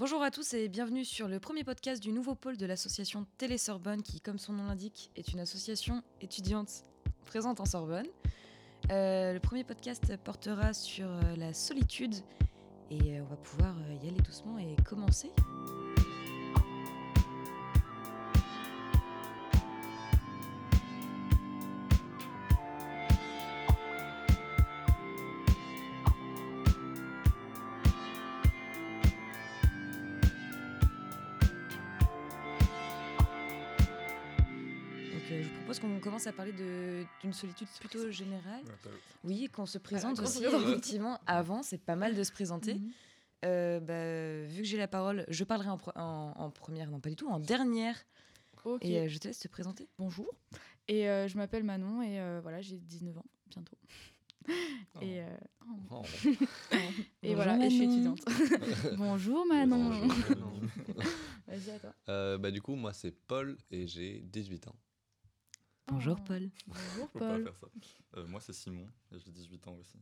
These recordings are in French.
Bonjour à tous et bienvenue sur le premier podcast du nouveau pôle de l'association Télé-Sorbonne qui, comme son nom l'indique, est une association étudiante présente en Sorbonne. Euh, le premier podcast portera sur euh, la solitude et euh, on va pouvoir y aller doucement et commencer. Commence à parler d'une solitude plutôt générale. Oui, qu'on se présente se aussi, effectivement. Avant, c'est pas mal de se présenter. Mhm. Euh, bah, vu que j'ai la parole, je parlerai en, pre- en- en première, non pas du tout, en dernière. Et euh, je te laisse te présenter. Bonjour. Et euh, je m'appelle Manon et euh, voilà, j'ai 19 ans bientôt. Et, euh, Oh. et Bonjour, voilà, et je suis Manon. étudiante. Bonjour Manon. Bonjour, Manon. Vas-y à toi. Euh, bah, du coup, moi, c'est Paul et j'ai 18 ans. Bonjour Oh. Paul. Bonjour Faut pas Paul. faire ça. Euh, moi, c'est Simon, et j'ai 18 ans aussi.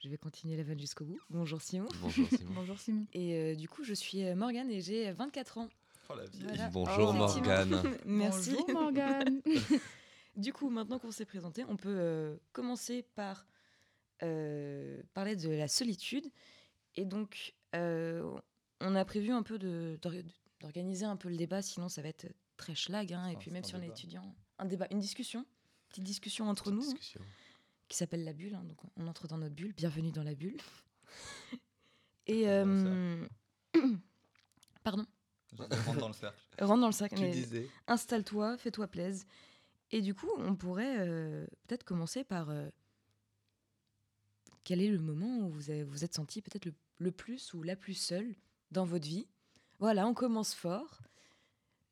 Je vais continuer la vanne jusqu'au bout. Bonjour Simon. Bonjour, Simon. Bonjour Simon. Et euh, du coup, je suis euh, Morgane et j'ai 24 ans. Oh la vie. Voilà. Bonjour, Oh, Morgane. Merci. Bonjour Morgane. Du coup, maintenant qu'on s'est présenté, on peut euh, commencer par euh, parler de la solitude. Et donc, euh, on a prévu un peu d'organiser un peu le débat, sinon ça va être très schlag. hein, et puis même si on est étudiant, un débat, une discussion, petite discussion entre nous, hein, qui s'appelle la bulle. hein, donc on entre dans notre bulle. Bienvenue dans la bulle. Et euh, pardon, rentre dans le cercle. rentre dans le sac. Tu mais- installe-toi, fais-toi plaise. Et du coup, on pourrait euh, peut-être commencer par euh, quel est le moment où vous avez- vous êtes senti peut-être le, le plus ou la plus seule dans votre vie? Voilà, on commence fort.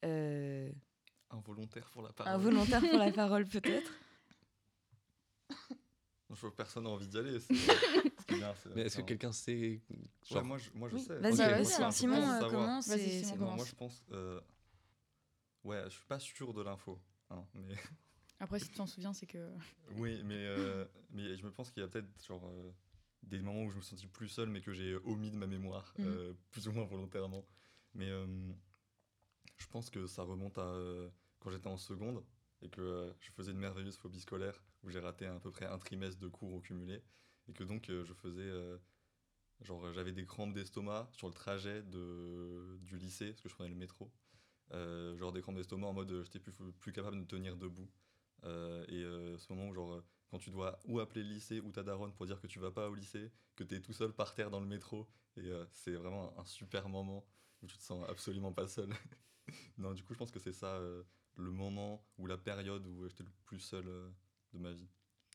Euh, Involontaire pour la parole. un volontaire pour la parole peut-être. Je vois que personne n'a envie d'y aller. c'est- bien, c'est- Mais est-ce que quelqu'un sait Ouais, moi, je, moi, je Oui, sais. Vas-y, Ok. vas-y, Moi, un Simon euh, Simon, c'est Non, bon. moi, je pense. euh, Ouais, je suis pas sûr de l'info. hein, mais... Après, si tu t'en souviens, c'est que. Oui, mais, euh, mais je me pense qu'il y a peut-être genre, euh, des moments où je me suis senti plus seul, mais que j'ai omis de ma mémoire, Mhm. euh, plus ou moins volontairement. Mais euh, je pense que ça remonte à euh, quand j'étais en seconde et que euh, je faisais une merveilleuse phobie scolaire où j'ai raté à peu près un trimestre de cours au cumulé et que donc euh, je faisais. euh, genre, j'avais des crampes d'estomac sur le trajet de, du lycée, parce que je prenais le métro. Genre des crampes d'estomac en mode j'étais plus, plus capable de tenir debout. Et ce moment où, genre, quand tu dois ou appeler le lycée ou ta daronne pour dire que tu vas pas au lycée, que tu es tout seul par terre dans le métro, et c'est vraiment un, super moment où tu te sens absolument pas seul. non, du coup, je pense que c'est ça le moment ou la période où euh, j'étais le plus seul euh, de ma vie.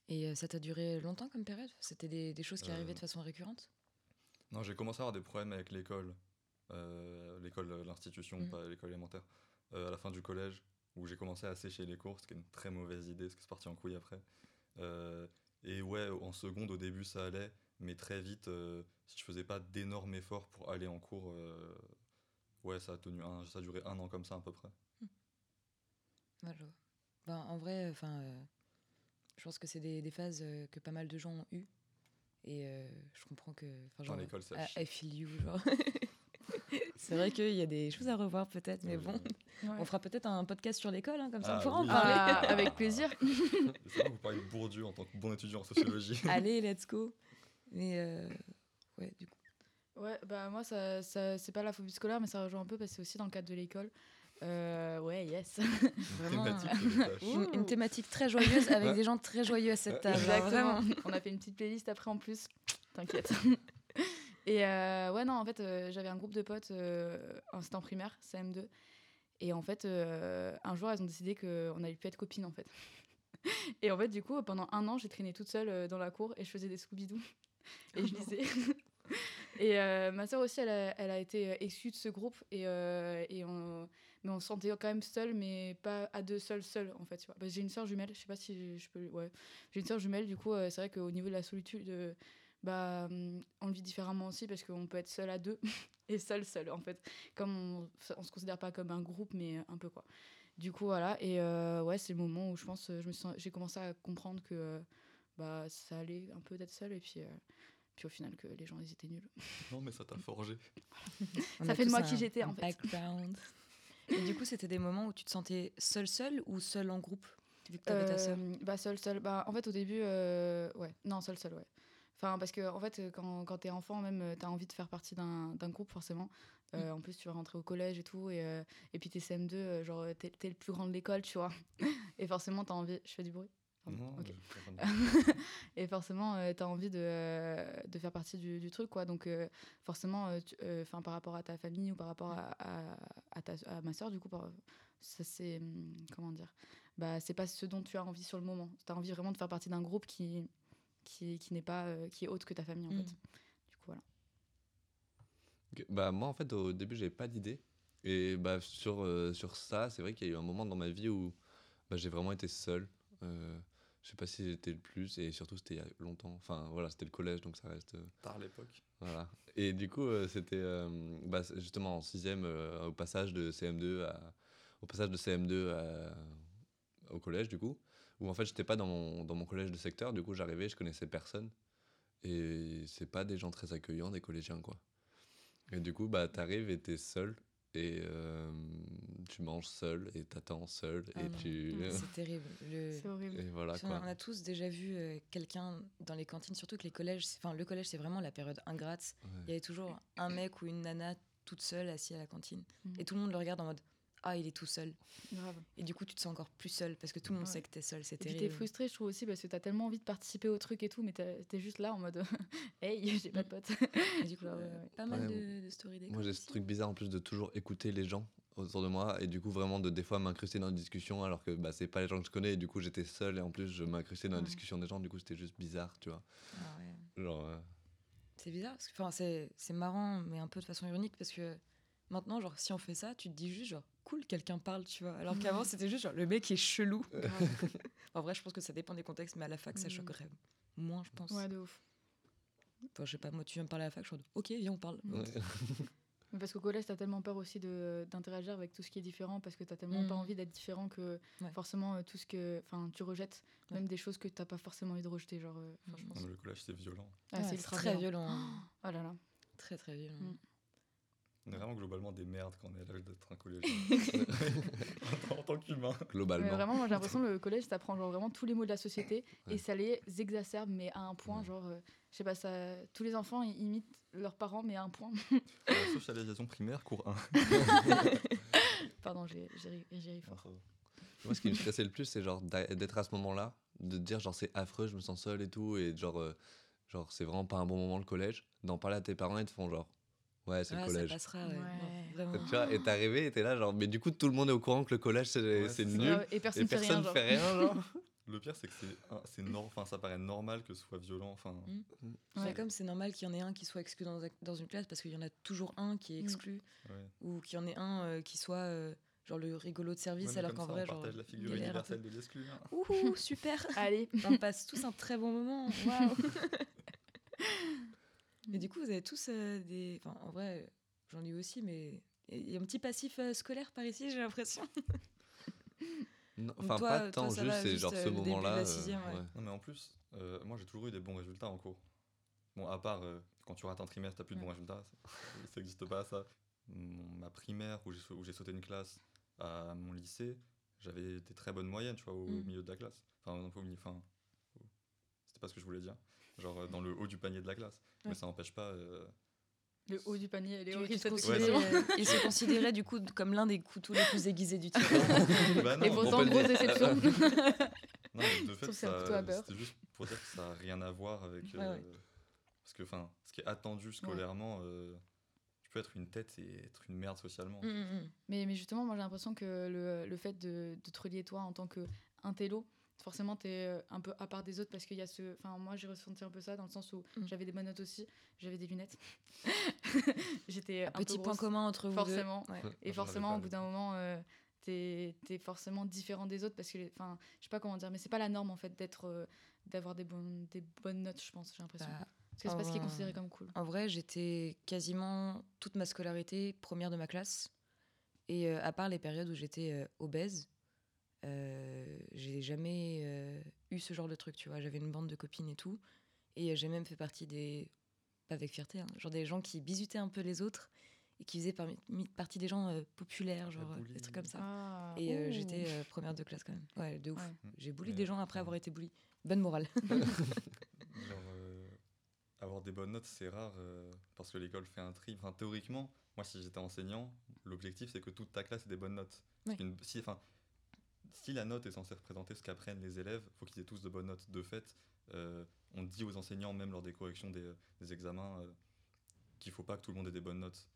Et euh, ça t'a duré longtemps comme période? C'était des, des choses qui Euh, arrivaient de façon récurrente? Non, j'ai commencé à avoir des problèmes avec l'école, euh, l'école, euh, l'institution, Mhm. pas l'école élémentaire, euh, à la fin du collège, où j'ai commencé à sécher les cours, ce qui est une très mauvaise idée, parce que c'est parti en couille après. Euh, et ouais, en seconde, au début, ça allait, mais très vite, euh, si je faisais pas d'énormes efforts pour aller en cours, euh, ouais, ça a tenu, un, ça a duré un an comme ça à peu près. Ouais, je vois. Ben, en vrai, enfin, euh, je pense que c'est des, des phases euh, que pas mal de gens ont eues. Et euh, je comprends que. enfin, Dans genre, l'école, c'est à I- feel you, genre. c'est vrai qu'il y a des choses à revoir peut-être, mais bon. Ouais. on fera peut-être un podcast sur l'école, hein, comme ça on Ah, pourra en parler. Ah, avec plaisir. C'est vrai que vous parlez de Bourdieu en tant que bon étudiant en sociologie. Allez, let's go. Mais euh, ouais, du coup. Ouais, bah moi, ça, ça, c'est pas la phobie scolaire, mais ça rejoint un peu parce que c'est aussi dans le cadre de l'école. Euh, ouais, yes. Vraiment, Thématique euh, tâche. une, une thématique très joyeuse avec des gens très joyeux à cette table. Exactement. On a fait une petite playlist après en plus. T'inquiète. Et euh, ouais, non, en fait, euh, j'avais un groupe de potes, euh, en- c'était en primaire, CM2. Et en fait, euh, un jour, elles ont décidé qu'on allait plus être copines, en fait. Et en fait, du coup, pendant un an, j'ai traîné toute seule euh, dans la cour et je faisais des Scooby-Doo. Et je lisais. et euh, ma soeur aussi, elle a, elle a été euh, exclue de ce groupe. Et, euh, et on, mais on se sentait quand même seule, mais pas à deux seuls, seuls, en fait. tu vois. Bah, j'ai une soeur jumelle, je sais pas si je peux. Ouais. J'ai une soeur jumelle, du coup, euh, c'est vrai qu'au niveau de la solitude, euh, bah, hum, on le vit différemment aussi parce qu'on peut être seul à deux et seul, seul, en fait. Comme on, on se considère pas comme un groupe, mais un peu quoi. Du coup, voilà. Et euh, ouais, c'est le moment où je pense, euh, je me sens- j'ai commencé à comprendre que euh, bah, ça allait un peu d'être seul. Et puis, euh, Puis au final, que les gens, ils étaient nuls. Non, mais ça t'a forgé. Ça fait de moi qui j'étais, en fait. Background. Et du coup, c'était des moments où tu te sentais seul seul ou seul en groupe vu que t'avais ta sœur? Euh, Bah seul, seul. Bah en fait au début, euh, ouais, non seul, seul, ouais. Enfin parce que en fait quand, quand t'es enfant même, euh, t'as envie de faire partie d'un d'un groupe forcément. Euh, En plus tu vas rentrer au collège et tout et, euh, et puis t'es CM2, euh, genre t'es t'es le plus grand de l'école, tu vois. et forcément t'as envie. Je fais du bruit. Non, et forcément, euh, tu as envie de, euh, de faire partie du, du truc, quoi. Donc, euh, forcément, euh, tu- euh, 'fin, par rapport à ta famille ou par rapport à, à, à ta, à ma soeur, du coup, par- ça c'est. hum, Comment dire bah, C'est pas ce dont tu as envie sur le moment. Tu as envie vraiment de faire partie d'un groupe qui, qui, qui n'est pas. euh, qui est autre que ta famille, en Mm. fait. Du coup, voilà. Bah, moi, en fait, au début, j'avais pas d'idée. Et bah, sur, euh, sur ça, c'est vrai qu'il y a eu un moment dans ma vie où bah, j'ai vraiment été seul. Euh, je sais pas si j'étais le plus, et surtout, c'était il y a longtemps. Enfin, voilà, c'était le collège, donc ça reste. euh, Tard l'époque. voilà. Et du coup, euh, c'était euh, bah, justement en sixième, euh, au passage de CM2 à, au passage de CM2 à- au collège, du coup, où en fait, j'étais pas dans mon, dans mon collège de secteur. Du coup, j'arrivais, je connaissais personne. Et c'est pas des gens très accueillants, des collégiens, quoi. Et du coup, bah, t'arrives et t'es seul. Et euh, tu manges seul et t'attends seul. Ah et non. tu. Mm, C'est terrible. Le- C'est horrible. Et voilà, quoi. On a tous déjà vu euh, quelqu'un dans les cantines, surtout que les collèges, c'est- enfin le collège c'est vraiment la période ingrate. Ouais. Il y avait toujours un mec ou une nana toute seule assis à la cantine Mhm. et tout le monde le regarde en mode ah il est tout seul Grave. et du coup tu te sens encore plus seul parce que tout le monde Ouais. sait que t'es seul, c'est terrible. t'es frustré, je trouve aussi, parce que t'as tellement envie de participer au truc et tout, mais t'es juste là en mode Hey, j'ai pas de potes. Et du coup, Ouais, euh, ouais. pas mal Ouais, de, de stories Moi, j'ai ce truc bizarre en plus de toujours écouter les gens autour de moi et du coup, vraiment de des fois m'incruster dans une discussion alors que bah, c'est pas les gens que je connais et du coup, j'étais seul et en plus, je m'incrustais dans la discussion des gens. Du coup, c'était juste bizarre, tu vois. Ah ouais. Genre, euh, C'est bizarre, parce que, enfin, c'est, c'est marrant, mais un peu de façon ironique, parce que maintenant, genre, si on fait ça, tu te dis juste, genre, cool, quelqu'un parle, tu vois. Alors qu'avant, c'était juste, genre, le mec est chelou. en vrai, je pense que ça dépend des contextes, mais à la fac, ça Mm. choquerait moins, je pense. ouais, de ouf. Enfin, je sais pas, moi, tu viens me parler à la fac, je suis en mode, ok, viens, on parle. Mm. ouais. Parce qu'au collège, t'as tellement peur aussi de- d'interagir avec tout ce qui est différent, parce que t'as tellement pas Mhm. envie d'être différent que Ouais. forcément euh, tout ce que. Enfin, tu rejettes Ouais. même des choses que t'as pas forcément envie de rejeter. Genre, euh, je pense. Le collège, c'est violent. Ah, Ouais, c'est très violent. violent. Oh là là. Très, très violent. Mm. On est vraiment globalement des merdes quand on est à l'âge d'être un collégien. en, tant qu'humain. Mais Globalement. vraiment, moi j'ai l'impression que le collège, t'apprends genre vraiment tous les mots de la société Ouais. et ça les exacerbe, mais à un point, Ouais. genre, euh, je sais pas, ça, tous les enfants ils imitent leurs parents, mais à un point. La socialisation primaire, cours 1. Pardon, j'ai j'ai ri- fort. Moi, ce qui me stressait le plus, c'est genre d'être à ce moment-là, de te dire genre c'est affreux, je me sens seul et tout, et genre, euh, genre c'est vraiment pas un bon moment le collège. D'en parler à tes parents et te font genre ouais, c'est Ouais, le ça collège. passera, ouais. Ouais. Non, vraiment. Tu vois, et t'es arrivé et t'es là, genre, mais du coup, tout le monde est au courant que le collège c'est nul. Et personne Et ne fait rien. personne genre. fait rien, genre. Le pire, c'est que c'est, enfin, ça paraît normal que ce soit violent. Enfin, Mm. Ouais. C'est comme c'est normal qu'il y en ait un qui soit exclu dans, dans une classe parce qu'il y en a toujours un qui est Mm. exclu ou qu'il y en ait un euh, qui soit euh, genre le rigolo de service alors qu'en ça, vrai on genre partage la figure universelle de l'exclu. hein. Super Allez. on passe tous un très bon moment waouh mais du coup vous avez tous euh, des enfin en vrai j'en ai eu aussi mais il y a un petit passif euh, scolaire par ici j'ai l'impression Enfin, pas tant, juste, c'est juste, genre euh, ce moment-là. euh, ouais. Non, mais en plus, euh, moi j'ai toujours eu des bons résultats en cours. Bon, à part euh, quand tu rates un trimestre, t'as plus de bons résultats. Ça n'existe pas, ça. Ma primaire, où j'ai sauté une classe, à mon lycée, j'avais des très bonnes moyennes, tu vois, au Mm. milieu de la classe. Enfin, enfin, au- c'était pas ce que je voulais dire. Genre euh, dans le haut du panier de la classe. Ouais. Mais ça n'empêche pas. euh, Le haut du panier, elle est Ouais, expression. il se considérait du coup comme l'un des couteaux les plus aiguisés du tir bah non, Et pourtant, grosse déception. Non, mais de fait, c'était juste pour dire que ça n'a rien à voir avec. Ouais. euh, Parce que, enfin, ce qui est attendu scolairement, euh, tu peux être une tête et être une merde socialement. Mm, mm, mm. mais, mais justement, moi j'ai l'impression que le, le fait de, de te relier toi en tant qu'intello, forcément t'es euh, un peu à part des autres parce qu'il y a ce. Enfin, moi j'ai ressenti un peu ça dans le sens où Mm. j'avais des bonnes notes aussi, j'avais des lunettes. J'étais un petit peu point grosse, commun entre vous forcément. deux Ouais. Et forcément, au bout d'un moment, euh, t'es es forcément différent des autres parce que, enfin, je sais pas comment dire, mais c'est pas la norme en fait d'être, euh, d'avoir des bonnes, des bonnes notes, je pense, j'ai l'impression. Bah, parce que c'est pas ce qui est considéré comme cool. En vrai, j'étais quasiment toute ma scolarité première de ma classe. Et euh, à part les périodes où j'étais euh, obèse, euh, j'ai jamais euh, eu ce genre de truc, tu vois. J'avais une bande de copines et tout. Et euh, j'ai même fait partie des pas avec fierté, hein, genre des gens qui bisutaient un peu les autres et qui faisaient parmi- partie des gens euh, populaires, genre des bully. trucs comme ça. Ah, Et euh, j'étais euh, première de classe quand même. Ouais, de ouf. Ouais. J'ai Ouais. des gens après avoir été bully. Bonne morale. Genre, euh, avoir des bonnes notes, c'est rare euh, parce que l'école fait un tri. Enfin, théoriquement, moi, si j'étais enseignant, l'objectif, c'est que toute ta classe ait des bonnes notes. Ouais. Une- si, enfin, si la note est censée représenter ce qu'apprennent les élèves, il faut qu'ils aient tous de bonnes notes. De fait, euh, on dit aux enseignants, même lors des corrections des, des examens, euh, qu'il faut pas que tout le monde ait des bonnes notes.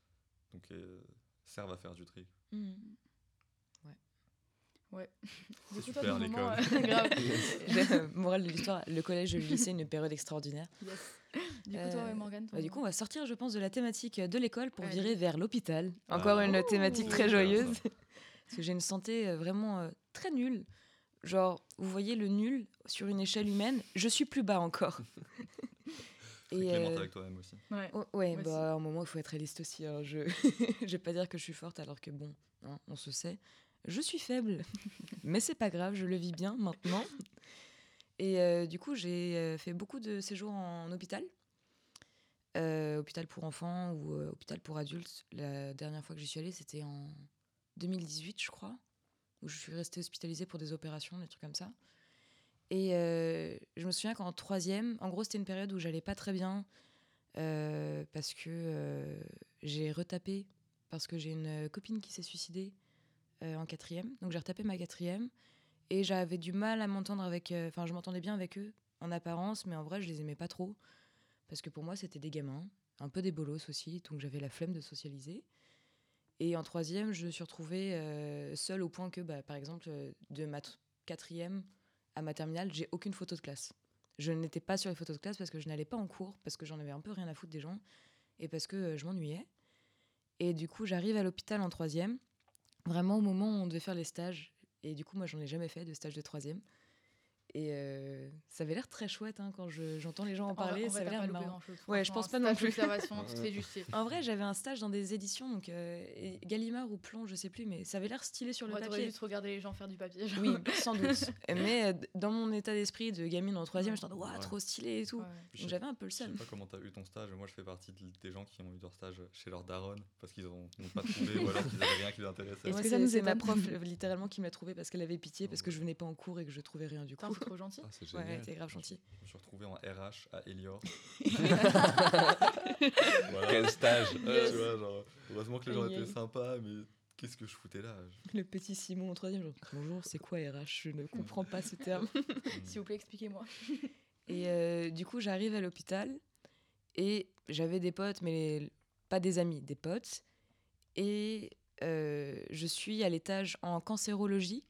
Donc, euh, servent à faire du tri. Mhm. Du C'est coup, toi, super, l'école. euh, morale de l'histoire, le collège et le lycée, une période extraordinaire. Yes. Du coup, toi, Euh, ouais, Morgane, Bah, du coup, on va sortir, je pense, de la thématique de l'école pour virer vers l'hôpital. Ah. Encore une Ouh. thématique très joyeuse. Parce que j'ai une santé vraiment euh, très nulle. Genre, vous voyez le nul sur une échelle humaine, je suis plus bas encore. Et, euh, avec toi-même aussi. Ouais. Oh, ouais, bah, à un moment, il faut être réaliste aussi. hein. Je je vais pas dire que je suis forte alors que bon, hein, on se sait. Je suis faible, mais c'est pas grave, je le vis bien maintenant. Et euh, du coup, j'ai euh, fait beaucoup de séjours en hôpital. Euh, hôpital pour enfants ou euh, hôpital pour adultes. La dernière fois que j'y suis allée, c'était en 2018, je crois, où je suis restée hospitalisée pour des opérations, des trucs comme ça. Et euh, je me souviens qu'en troisième, en gros, c'était une période où j'allais pas très bien euh, parce que euh, j'ai retapé, parce que j'ai une copine qui s'est suicidée en quatrième. Donc j'ai retapé ma quatrième et j'avais du mal à m'entendre avec. Enfin, je m'entendais bien avec eux en apparence, mais en vrai, je les aimais pas trop parce que pour moi, c'était des gamins, un peu des bolos aussi, donc j'avais la flemme de socialiser. Et en troisième, je me suis retrouvée euh, seule au point que, bah, par exemple, euh, de ma tr- quatrième à ma terminale, j'ai aucune photo de classe. Je n'étais pas sur les photos de classe parce que je n'allais pas en cours, parce que j'en avais un peu rien à foutre des gens, et parce que euh, je m'ennuyais. Et du coup, j'arrive à l'hôpital en troisième, vraiment au moment où on devait faire les stages. Et du coup, moi, j'en ai jamais fait de stage de troisième. Et euh, ça avait l'air très chouette hein, quand je- j'entends les gens en parler. en ça avait l'air marrant. grand-chose, Ouais, je pense pas non stage plus. En vrai, j'avais un stage dans des éditions, donc euh, et Gallimard ou Plomb, je sais plus, mais ça avait l'air stylé sur le Ouais, t'aurais papier. juste regardé les gens faire du papier. genre. Oui, sans doute. Mais euh, dans mon état d'esprit de gamine en troisième, j'étais en mode, waouh, Ouais. trop stylé et tout. Ouais. Je Donc j'avais un peu le Je sais seum. pas comment t'as eu ton stage, moi je fais partie de- des gens qui ont eu leur stage chez leur daronne parce qu'ils n'ont pas trouvé ou alors qu'ils avaient rien qui les intéressait. Est-ce que c'est- ça nous est ma prof littéralement qui me l'a trouvé parce qu'elle avait pitié parce que je venais pas en cours et que je trouvais rien du coup? C'est trop gentil. Ah, c'est Ouais, génial. t'es grave gentil. Je me suis retrouvé en RH à Elior. Quel stage Ouais, tu vois, genre, heureusement que les gens étaient sympas, mais qu'est-ce que je foutais là Le petit Simon en troisième, genre, bonjour, c'est quoi RH Je ne comprends pas ce terme. S'il vous plaît, expliquez-moi. Et euh, du coup, j'arrive à l'hôpital et j'avais des potes, mais pas des amis, des potes. Et euh, je suis à l'étage en cancérologie.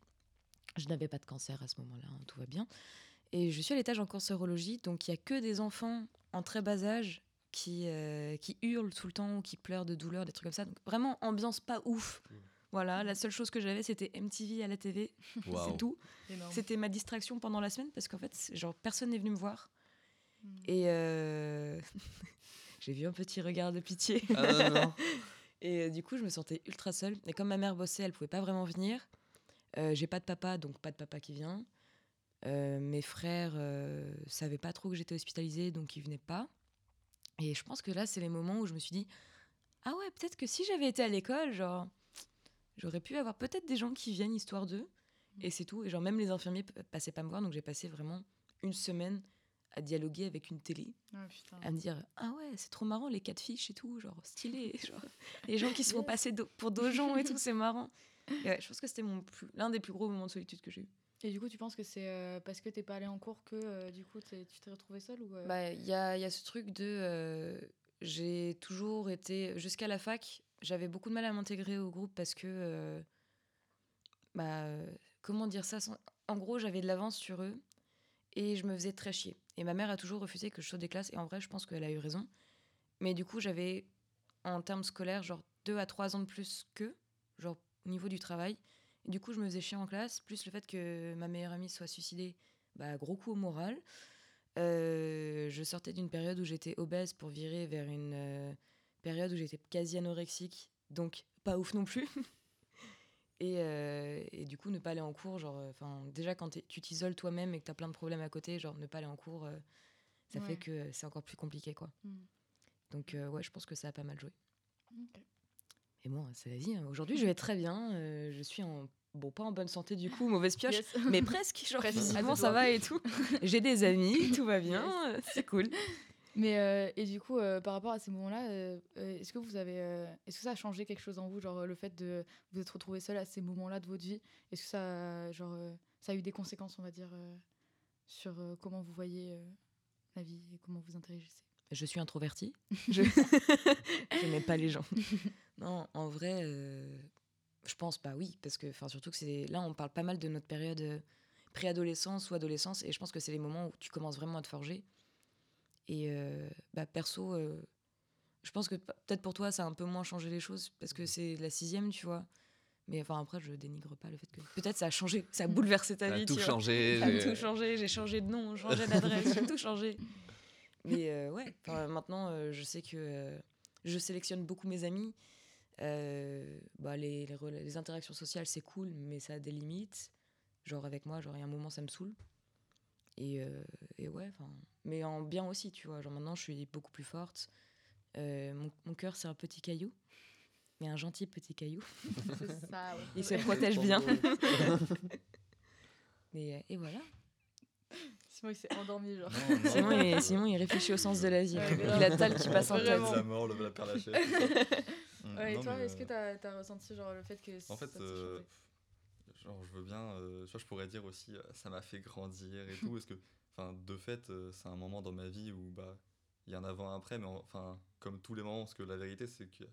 Je n'avais pas de cancer à ce moment-là, hein, tout va bien. Et je suis à l'étage en cancérologie, donc il n'y a que des enfants en très bas âge qui, euh, qui hurlent tout le temps, ou qui pleurent de douleur, des trucs comme ça. Donc vraiment, ambiance pas ouf. Voilà, la seule chose que j'avais, c'était MTV à la TV, c'est tout. C'était ma distraction pendant la semaine parce qu'en fait, genre, personne n'est venu me voir. Mm. Et euh, j'ai vu un petit regard de pitié. Ah non, non. Et euh, du coup, je me sentais ultra seule. Et comme ma mère bossait, elle pouvait pas vraiment venir. Euh, j'ai pas de papa, donc pas de papa qui vient. Euh, mes frères euh, savaient pas trop que j'étais hospitalisée, donc ils venaient pas. Et je pense que là, c'est les moments où je me suis dit Ah ouais, peut-être que si j'avais été à l'école, genre, j'aurais pu avoir peut-être des gens qui viennent histoire d'eux. Et c'est tout. Et genre, même les infirmiers passaient pas me voir, donc j'ai passé vraiment une semaine à dialoguer avec une télé, Ah, à me dire Ah ouais, c'est trop marrant les quatre fiches et tout, genre stylé. Genre, les gens qui se font passer do- pour gens et tout, c'est marrant. Et ouais, je pense que c'était mon plus- l'un des plus gros moments de solitude que j'ai eu. Et du coup, tu penses que c'est euh, parce que t'es pas allé en cours que euh, du coup t'es- tu t'es retrouvée seule ou euh, Bah, il y a, il y a ce truc de. euh, j'ai toujours été. Jusqu'à la fac, j'avais beaucoup de mal à m'intégrer au groupe parce que. euh, bah, comment dire ça sans- En gros, j'avais de l'avance sur eux et je me faisais très chier. Et ma mère a toujours refusé que je saute des classes et en vrai, je pense qu'elle a eu raison. Mais du coup, j'avais, en termes scolaires, genre deux à trois ans de plus qu'eux, genre au niveau du travail. Et du coup, je me faisais chier en classe, plus le fait que ma meilleure amie soit suicidée, bah, gros coup au moral. Euh, je sortais d'une période où j'étais obèse pour virer vers une euh, période où j'étais quasi anorexique, donc pas ouf non plus. et, euh, et du coup, ne pas aller en cours, genre, enfin, déjà quand tu t'isoles toi-même et que tu as plein de problèmes à côté, genre, ne pas aller en cours, ça Ouais. fait que c'est encore plus compliqué, quoi. Hmm. Donc, ouais, je pense que ça a pas mal joué. Et bon, c'est la vie. hein. Aujourd'hui, je vais très bien. euh, je suis en. Bon, pas en bonne santé du coup, mauvaise pioche, Yes. mais presque. Genre, physiquement, deux ça va et tout. J'ai des amis, tout va bien, euh, c'est cool. Mais euh, et du coup, euh, par rapport à ces moments-là, euh, est-ce que vous avez, est-ce que ça a changé quelque chose en vous, genre le fait de vous être retrouvé seul à ces moments-là de votre vie? Est-ce que ça, a, genre, ça a eu des conséquences, on va dire, sur comment vous voyez la vie et comment vous interagissez? Je suis introvertie. Je je n'aime pas les gens. Non, en vrai, euh, je pense pas oui, parce que, enfin, surtout que c'est là, on parle pas mal de notre période euh, préadolescence ou adolescence, et je pense que c'est les moments où tu commences vraiment à te forger. Et euh, bah, perso, euh, je pense que peut-être pour toi, ça a un peu moins changé les choses, parce que c'est la sixième, tu vois. Mais enfin, après, je dénigre pas le fait que. Peut-être ça a changé, ça a bouleversé ta Ça a vie. tout changé. Ça a j'ai- tout changé, j'ai changé de nom, changé d'adresse, j'ai tout changé. Mais euh, ouais, maintenant, euh, je sais que euh, je sélectionne beaucoup mes amis. Euh, bah, les, les, les interactions sociales, c'est cool, mais ça a des limites. Genre avec moi, genre il y a un moment, ça me saoule. Et, euh, et ouais, enfin, mais en bien aussi, tu vois. Genre maintenant, je suis beaucoup plus forte. Euh, mon, mon cœur, c'est un petit caillou, mais un gentil petit caillou. C'est ça, ouais. Il se protège bien. Et, euh, et voilà. Simon, il s'est endormi, genre. Non, non. Simon il, Simon, il réfléchit au sens de la vie. Ouais, il a Tal qui passe en tête. Vraiment. La mort, le, la père Lachaise. Mm, Ouais, et non, toi, est-ce que euh, tu as, ressenti genre, le fait que En fait, euh, genre, je veux bien, euh, tu vois, je pourrais dire aussi, ça m'a fait grandir et tout, parce que, enfin, de fait, c'est un moment dans ma vie où, bah, il y a un avant-après, mais enfin, comme tous les moments, parce que la vérité, c'est que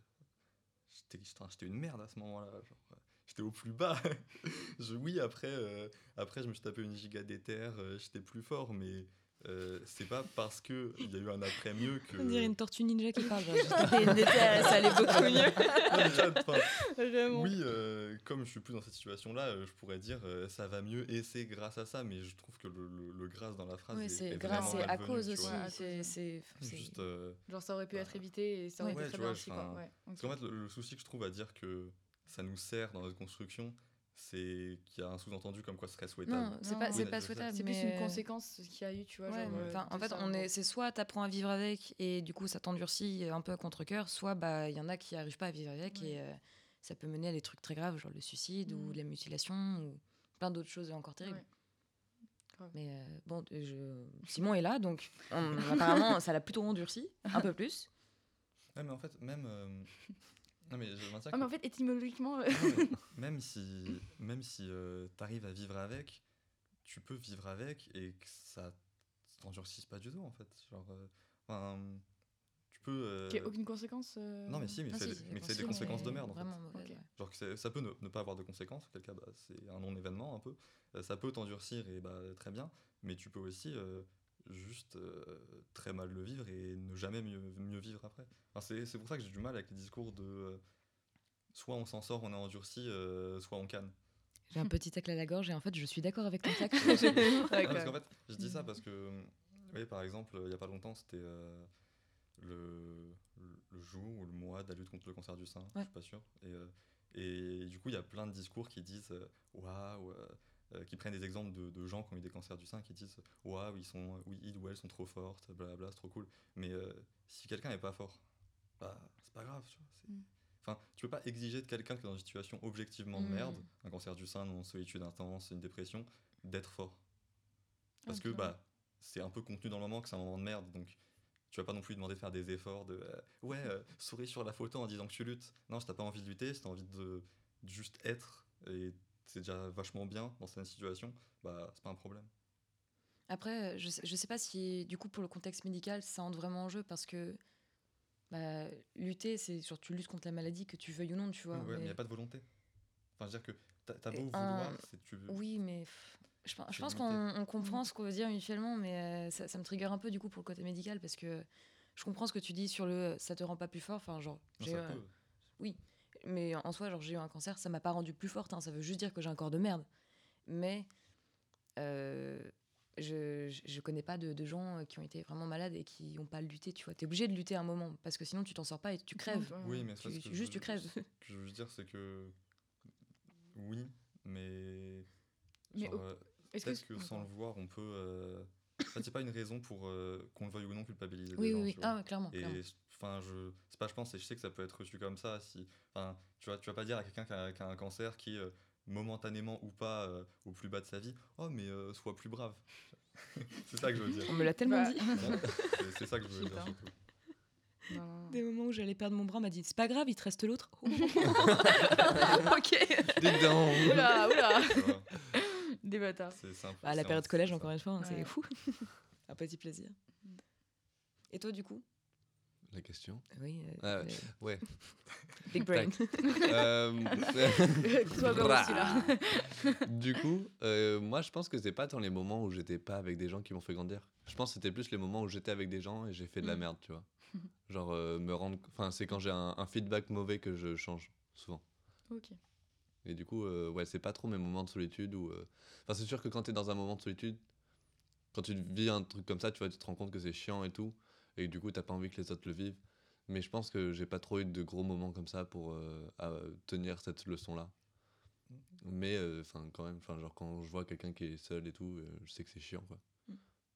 j'étais une merde à ce moment-là, genre, j'étais au plus bas. je, oui, après, euh, après, je me suis tapé une giga d'éther, euh, j'étais plus fort, mais euh, c'est pas parce qu'il y a eu un après mieux que. On dirait une tortue ninja qui parle. ça allait beaucoup mieux. Non, Vraiment. Oui, euh, comme je suis plus dans cette situation-là, euh, je pourrais dire euh, ça va mieux et c'est grâce à ça, mais je trouve que le, le- le grâce dans la phrase Oui, est, c'est est grâce vraiment et à cause aussi. C'est, c'est, c'est- Juste, euh, Genre, ça aurait pu Bah, être évité et ça aurait ouais, été très bien vois, aussi. Parce qu'en fait, le, le souci que je trouve à dire que ça nous sert dans notre construction, c'est qu'il y a un sous-entendu comme quoi ce serait souhaitable. Non, c'est pas, oui, pas souhaitable. C'est mais... plus une conséquence qu'il y a eu, tu vois. Ouais, genre, euh, enfin, en fait, on est, gros. c'est soit t'apprends à vivre avec et du coup ça t'endurcit un peu à contre-cœur, soit bah il y en a qui arrivent pas à vivre avec Ouais. et euh, ça peut mener à des trucs très graves, genre le suicide ou Mhm. la mutilation ou plein d'autres choses encore terribles. Mais euh, bon, je... Simon est là, donc on- apparemment ça l'a plutôt endurci, un peu plus. Ouais, mais en fait, même. euh, Non, mais je maintiens Ah, mais en fait, étymologiquement. euh, Non, même si, même si tu arrives à vivre avec, tu peux vivre avec et que ça t'endurcisse pas du tout en fait. Genre, euh, enfin, tu peux. euh, Qu'il n'y ait aucune conséquence. euh, Non, mais si, mais Ah, c'est si, des- conséquences de merde en. Vraiment. Genre que ça peut ne, ne pas avoir de conséquences, auquel cas bah, c'est un non-événement un peu. Euh, ça peut t'endurcir et bah, très bien, mais tu peux aussi euh, juste euh, très mal le vivre et ne jamais mieux, mieux vivre après. Enfin, c'est c'est pour ça que j'ai du mal avec les discours de euh, soit on s'en sort, on est endurci, euh, soit on canne. J'ai un petit tacle à la gorge et en fait je suis d'accord avec ton tacle. Non, parce fait, je dis ça Mm. parce que, oui, par exemple, il n'y a pas longtemps, c'était euh, le, le jour ou le mois de la lutte contre le cancer du sein, je Ouais. suis pas sûr. Et, euh, et du coup, il y a plein de discours qui disent waouh, euh, euh, qui prennent des exemples de, de gens qui ont eu des cancers du sein, qui disent waouh, ils sont, oui, ils ou elles sont trop fortes, blablabla, c'est trop cool. Mais euh, si quelqu'un n'est pas fort, bah, c'est pas grave, tu vois. c'est- Mm. Enfin, tu peux pas exiger de quelqu'un qui est dans une situation objectivement de Mm. merde, un cancer du sein, une solitude intense, une dépression, d'être fort. Parce que bah, c'est un peu contenu dans le moment que c'est un moment de merde, donc tu vas pas non plus demander de faire des efforts de euh, ouais, euh, souris sur la photo en disant que tu luttes. Non, si t'as pas envie de lutter, si t'as envie de, de juste être, et c'est déjà vachement bien dans cette situation, bah c'est pas un problème. Après, je sais, je sais pas si, du coup, pour le contexte médical, ça entre vraiment en jeu parce que bah, lutter, c'est genre tu luttes contre la maladie, que tu veuilles ou non, tu vois. Ouais, mais il n'y a pas de volonté. Enfin, je veux dire que t'as beau un- vouloir, c'est tu veux. Oui, mais je, pense- je pense qu'on on comprend ce qu'on veut dire mutuellement, mais euh, ça, ça me trigger un peu du coup pour le côté médical parce que je comprends ce que tu dis sur le ça te rend pas plus fort. Enfin, genre, Non, euh, peut. Mais en soi, genre j'ai eu un cancer, ça m'a pas rendu plus forte. hein, ça veut juste dire que j'ai un corps de merde. Mais euh, je, je, connais pas de, de gens qui ont été vraiment malades et qui n'ont pas lutté. Tu vois, t'es obligé de lutter un moment parce que sinon tu t'en sors pas et tu crèves. Oui, mais ça, Tu- ce tu- que juste je- tu crèves. Ce que je veux dire, c'est que. Oui, mais. Mais euh, Est-ce que. Peut-être que sans le vouloir, on peut, euh, fait, c'est pas une raison pour euh, qu'on le veuille ou non culpabiliser. des Oui, gens, oui, oui. tu vois. Ah, clairement. Et enfin, je, c'est pas, je pense, et je sais que ça peut être reçu comme ça. Si, enfin, tu vois, tu vas pas dire à quelqu'un qui a, qui a un cancer qui, euh, momentanément ou pas, euh, au plus bas de sa vie, oh mais euh, sois plus brave. c'est ça que je veux dire. On me l'a tellement Bah, dit. C'est- c'est ça que je veux dire surtout. Non. Des moments où j'allais perdre mon bras, on m'a dit c'est pas grave, il te reste l'autre. Ok. Donc. Oula, oula Des bâtards. c'est simple. À la c'est période un- collège, c'est encore une fois, hein, c'est Ouais. fou. un petit plaisir. Et toi, du coup? La question? Oui. euh, Ah, euh, Ouais. big brain. Euh, Toi, bah, Bra. aussi, là. du coup, euh, moi, je pense que c'est pas tant les moments où j'étais pas avec des gens qui m'ont fait grandir. Je pense que c'était plus les moments où j'étais avec des gens et j'ai fait de la Mm. merde, tu vois. Genre, euh, me rendre. Enfin, c'est quand j'ai un, un feedback mauvais que je change, souvent. Ok. Et du coup, euh, ouais, c'est pas trop mes moments de solitude où. euh, Enfin, c'est sûr que quand t'es dans un moment de solitude, quand tu vis un truc comme ça, tu vois, tu te rends compte que c'est chiant et tout. Et du coup, t'as pas envie que les autres le vivent. Mais je pense que j'ai pas trop eu de gros moments comme ça pour euh, à, tenir cette leçon-là. Mais, enfin, quand même, enfin, genre quand je vois quelqu'un qui est seul et tout, je sais que c'est chiant, quoi.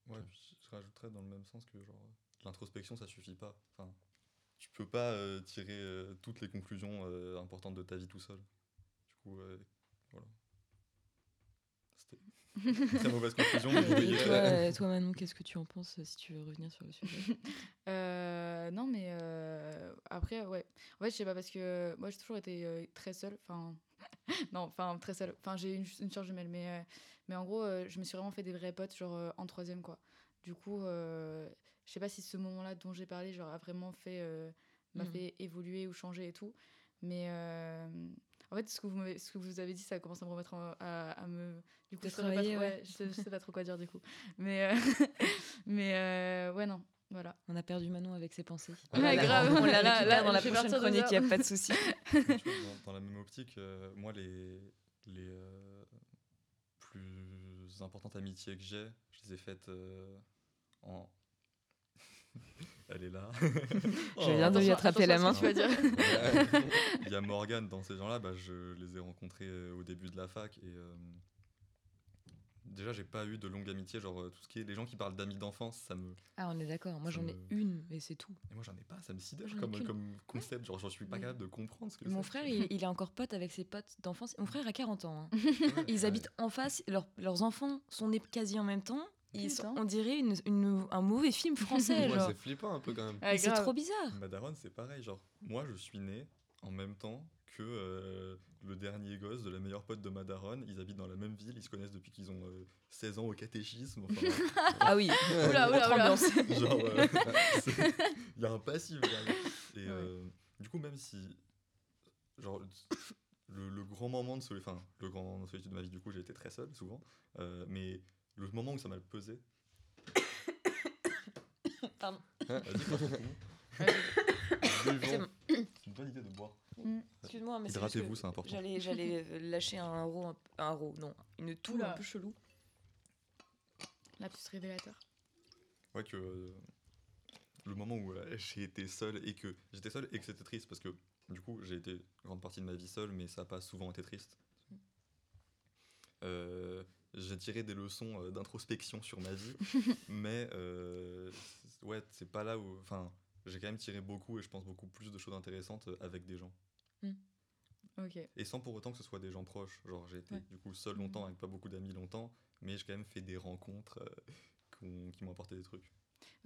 Ouais, puis je rajouterais dans le même sens que genre l'introspection ça suffit pas. Enfin, tu peux pas tirer toutes les conclusions importantes de ta vie tout seul. Coup, euh, voilà. C'était très mauvaise conclusion. Et toi, euh, toi, Manon, qu'est-ce que tu en penses euh, si tu veux revenir sur le sujet? Euh, non, mais euh, après, ouais. En fait, je sais pas, parce que moi, j'ai toujours été euh, très seule. Enfin, non, enfin, très seule. Enfin, j'ai une, une soeur jumelle, mais, euh, mais en gros, euh, je me suis vraiment fait des vrais potes, genre euh, en troisième, quoi. Du coup, euh, je sais pas si ce moment-là dont j'ai parlé, genre, a vraiment fait, euh, m'a Mhm. fait évoluer ou changer et tout. Mais euh, en fait, ce que, vous m'avez- ce que vous avez dit, ça commence à me remettre en- à, à me. Du coup, De je, pas travailler, trop- ouais. je, sais, je sais pas trop quoi dire, du coup. Mais, euh, mais euh, ouais, non, voilà. On a perdu Manon avec ses pensées. Ouais, On la- grave. On la Là, récupère là, dans la prochaine chronique, il n'y a pas de souci. dans, dans la même optique, euh, moi, les, les euh, plus importantes amitiés que j'ai, je les ai faites euh, en. Elle est là. Je viens de lui attraper la main. tu vas dire. Il y a Morgane dans ces gens-là, bah, je les ai rencontrés euh, au début de la fac et euh, déjà j'ai pas eu de longue amitié, genre euh, tout ce qui est les gens qui parlent d'amis d'enfance, ça me Ah, on est d'accord. Moi, j'en ai me- une, et c'est tout. et moi j'en ai pas, ça me ai comme, comme concept, genre je suis pas Mais- capable de comprendre ce que Mon frère, il, il est encore pote avec ses potes d'enfance. Mon frère a 40 ans. hein. Ouais, Ils ouais. habitent en face, leurs- leurs enfants sont nés quasi en même temps. Ils sont- Putain. on dirait une- une- un mauvais film français. Ouais, c'est flippant un peu quand même. C'est trop bizarre. Ma daronne, c'est pareil, genre moi je suis né en même temps que euh, le dernier gosse de la meilleure pote de ma daronne, ils habitent dans la même ville, ils se connaissent depuis qu'ils ont euh, 16 ans au catéchisme, enfin, Ah oui. Oula, oula, oula. Genre, euh, il y a un passif derrière. Et Ouais. euh, du coup, même si, genre, le, le grand moment de solitude, enfin, le grand moment de solitude de ma vie, du coup, j'ai été très seul souvent, euh, mais le moment où ça m'a le pesé. Pardon. Hein, Vas-y, prends ton coup. C'est bon. C'est une bonne idée de boire. Excuse-moi, mais c'est juste Hydratez-vous, que c'est important. J'allais, j'allais euh, lâcher un roux, un, un roux, non, une toux Oula. un peu chelou. Là, plus révélateur. Ouais, que euh, le moment où euh, j'ai été seul et que j'étais seul et que c'était triste parce que du coup j'ai été grande partie de ma vie seul, mais ça n'a pas souvent été triste. Euh, j'ai tiré des leçons euh, d'introspection sur ma vie, mais euh, c'est- ouais, c'est pas là où. Enfin, j'ai quand même tiré beaucoup et je pense beaucoup plus de choses intéressantes euh, avec des gens. Ok. Et sans pour autant que ce soit des gens proches. Genre, j'ai été Ouais. du coup seul longtemps avec pas beaucoup d'amis longtemps, mais j'ai quand même fait des rencontres euh, qui m'ont apporté des trucs.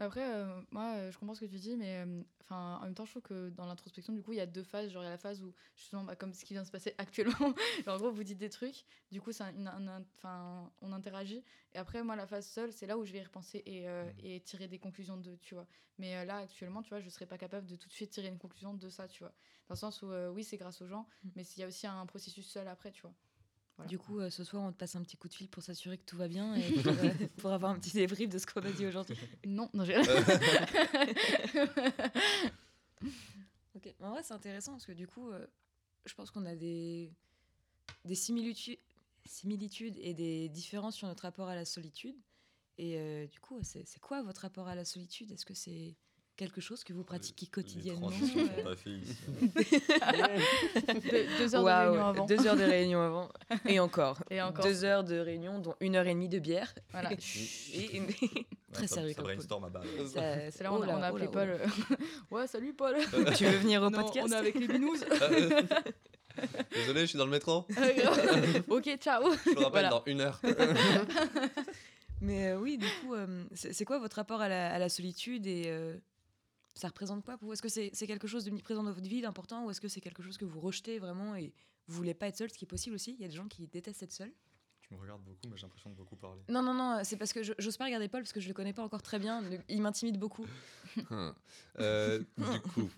Après, euh, moi, euh, je comprends ce que tu dis, mais euh, enfin, en même temps, je trouve que dans l'introspection, du coup, il y a deux phases. Genre, il y a la phase où, justement, bah, comme ce qui vient de se passer actuellement, genre, en gros, vous dites des trucs, du coup, ça, enfin, on interagit. Et après, moi, la phase seule, c'est là où je vais y repenser et, euh, et tirer des conclusions de, tu vois. Mais là, actuellement, tu vois, je serais pas capable de tout de suite tirer une conclusion de ça, tu vois. Dans le sens où, oui, c'est grâce aux gens, Mhm. mais il y a aussi un processus seul après, tu vois. Voilà. Du coup, euh, ce soir, on te passe un petit coup de fil pour s'assurer que tout va bien et pour, euh, pour avoir un petit débrief de ce qu'on a dit aujourd'hui. Non, non, j'ai Ok, en vrai, c'est intéressant parce que du coup, euh, je pense qu'on a des, des similitudes, similitudes et des différences sur notre rapport à la solitude. Et euh, du coup, c'est quoi votre rapport à la solitude? Est-ce que c'est quelque chose que vous pratiquez quotidiennement t'a fait ici. Deux, deux heures Waouh, de réunion avant. Deux heures de réunion avant. Et encore. Et encore. Deux heures de réunion, dont une heure et demie de bière. Voilà. Et une- Ouais, Très ça- sérieux Ça brainstorm à C'est là on a, oh on a oh appelé Paul. oh euh, ouais, salut Paul. Tu veux venir au Non, podcast on est avec les binous. Désolé, je suis dans le métro. ok, ciao. Je vous rappelle Voilà. dans une heure. Mais euh, oui, du coup, euh, c'est c'est quoi votre rapport à la, à la solitude et euh, ça représente quoi pour vous? Est-ce que c'est quelque chose de présent dans votre vie, d'important, ou est-ce que c'est quelque chose que vous rejetez vraiment et vous voulez pas être seul, ce qui est possible aussi? Il y a des gens qui détestent être seul. Tu me regardes beaucoup, mais j'ai l'impression de beaucoup parler. Non, non, non, c'est parce que je- j'ose pas regarder Paul parce que je le connais pas encore très bien. Il m'intimide beaucoup. Hum. Euh, du coup,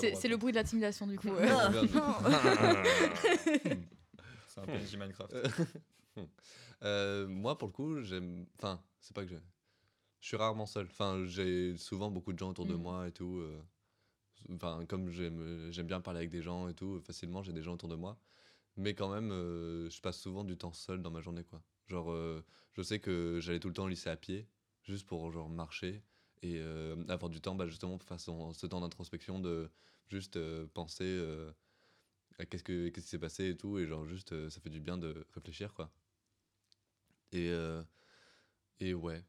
C'est le bruit de l'intimidation du coup. Ouais. C'est un PNJ Minecraft. Euh, moi, pour le coup, j'aime. Enfin, c'est pas que j'aime. Je suis rarement seul. Enfin, j'ai souvent beaucoup de gens autour de Mm. moi et tout. euh, Enfin, comme j'aime bien parler avec des gens et tout, facilement, j'ai des gens autour de moi. Mais quand même, euh, je passe souvent du temps seul dans ma journée, quoi. Genre, euh, je sais que j'allais tout le temps au lycée à pied, juste pour genre marcher et euh, avoir du temps, bah, justement, pour faire son- ce temps d'introspection, de juste penser à qu'est-ce que qu'est-ce qui s'est passé et tout, et genre juste, ça fait du bien de réfléchir, quoi. Et, et ouais.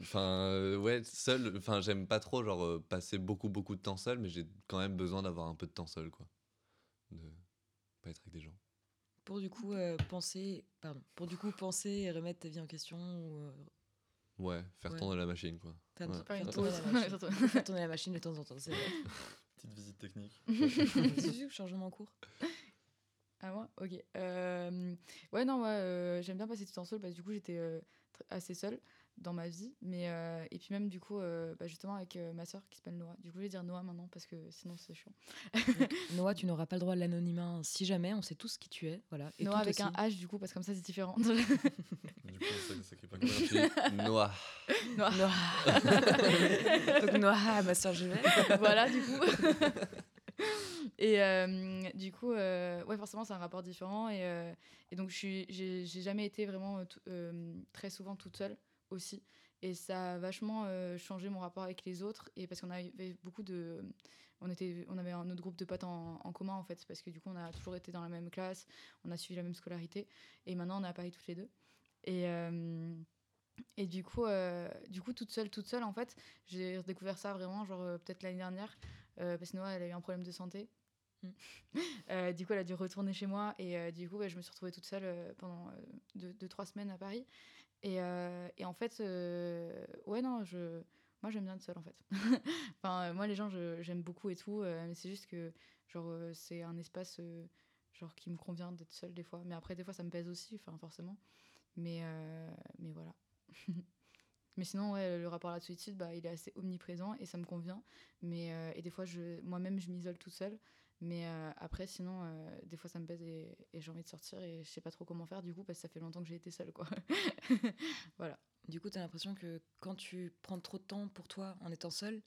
Enfin, euh, ouais, seul, enfin, j'aime pas trop, genre, euh, passer beaucoup, beaucoup de temps seul, mais j'ai quand même besoin d'avoir un peu de temps seul, quoi. De pas être avec des gens. Pour du coup euh, penser, pardon, pour du coup penser et remettre ta vie en question ou euh, Ouais, faire Ouais. tourner la machine, quoi. faire, Ouais. faire tourner la machine. Faire tourner la machine de temps en temps, c'est vrai. Petite visite technique. C'est juste changement en cours. Ah moi? Ok. Euh, ouais, non, ouais, euh, j'aime bien passer du temps seul parce que du coup, j'étais euh, assez seule dans ma vie. Mais, euh, et puis même, du coup, euh, bah, justement, avec euh, ma soeur qui s'appelle Noah. Du coup, je vais dire Noah maintenant parce que sinon, c'est chiant. Noah, tu n'auras pas le droit à l'anonymat si jamais, on sait tous qui tu es. Voilà. Et Noah avec aussi. un H, du coup, parce que comme ça, c'est différent. Du coup, ça s'écrit pas comme. Je noir. Noah. Noah. Donc Noah, ma soeur Juliette. voilà, du coup. et euh, du coup, euh, ouais, forcément, c'est un rapport différent. Et, euh, et donc, je suis, j'ai, j'ai jamais été vraiment très souvent toute seule aussi. Et ça a vachement euh, changé mon rapport avec les autres. Et parce qu'on avait beaucoup de. On, était, on avait un autre groupe de potes en, en commun, en fait, parce que du coup, on a toujours été dans la même classe, on a suivi la même scolarité. Et maintenant, on est à Paris toutes les deux. Et. euh, et du coup, euh, du coup, toute seule, toute seule, en fait, j'ai redécouvert ça vraiment, genre peut-être l'année dernière, parce que Noah, elle a eu un problème de santé. Mm. Euh, du coup, elle a dû retourner chez moi et euh, du coup, ouais, je me suis retrouvée toute seule euh, pendant euh, deux, deux, trois semaines à Paris. Et, euh, et en fait, euh, ouais, non, je, moi, j'aime bien être seule en fait. enfin, euh, moi, les gens, j'aime beaucoup et tout, mais c'est juste que, genre, c'est un espace, genre, qui me convient d'être seule des fois. Mais après, des fois, ça me pèse aussi, enfin, forcément. Mais, mais voilà. mais sinon, ouais, le rapport à la solitude, bah, il est assez omniprésent et ça me convient. Mais, et des fois, moi-même, je m'isole toute seule. Mais euh, après, sinon, euh, des fois, ça me pèse et, j'ai envie de sortir et je sais pas trop comment faire du coup parce que ça fait longtemps que j'ai été seule, quoi. voilà. Du coup, tu as l'impression que quand tu prends trop de temps pour toi en étant seul,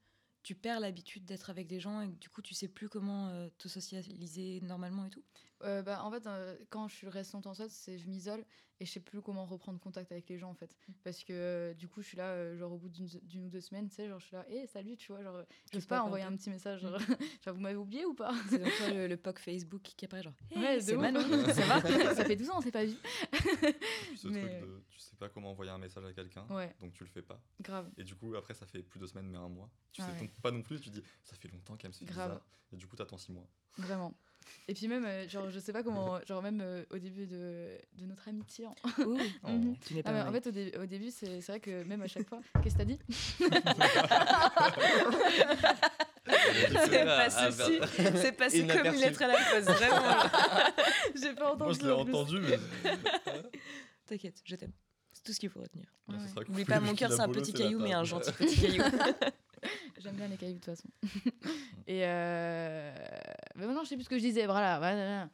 tu perds l'habitude d'être avec des gens et du coup, tu sais plus comment euh, te socialiser normalement et tout? Euh, bah, en fait, euh, quand je suis reste longtemps seule, c'est je m'isole et je sais plus comment reprendre contact avec les gens en fait. Parce que euh, du coup, je suis là, euh, genre au bout d'une ou deux semaines, tu sais, genre je suis là, hé, salut, tu vois, genre, j'ose pas un envoyer un petit message, genre, genre, vous m'avez oublié ou pas? C'est donc le, le POC Facebook qui apparaît genre Hey, Ouais, c'est. Manon, ça va? Ça fait 12 ans, on s'est pas vu. Puis ce Mais- truc de tu sais pas comment envoyer un message à quelqu'un, Ouais, donc tu le fais pas. grave. Et du coup, après, ça fait plus de semaines, mais un mois. Tu Ah sais ouais. donc pas non plus, tu dis ça fait longtemps qu'elle me fait Grave. bizarre. Et du coup, t'attends six mois. Vraiment. Et puis même, euh, genre, je sais pas comment, genre même euh, au début de, de notre amitié. en- Ouh, Mhm. Tu n'es Ah, pas mais en fait, au, dé- au début, c'est vrai que même à chaque fois, qu'est-ce que t'as dit C'est Ah, passé, ah, si- merde. c'est passé comme une lettre à la poste, vraiment. J'ai pas entendu. Moi, je l'ai entendu, mais. T'inquiète, je t'aime. C'est tout ce qu'il faut retenir. Ouais. N'oublie pas, mon cœur, c'est un petit caillou, mais un gentil petit caillou. J'aime bien les cailloux de toute façon. Et euh... Mais maintenant, je sais plus ce que je disais. Voilà. voilà.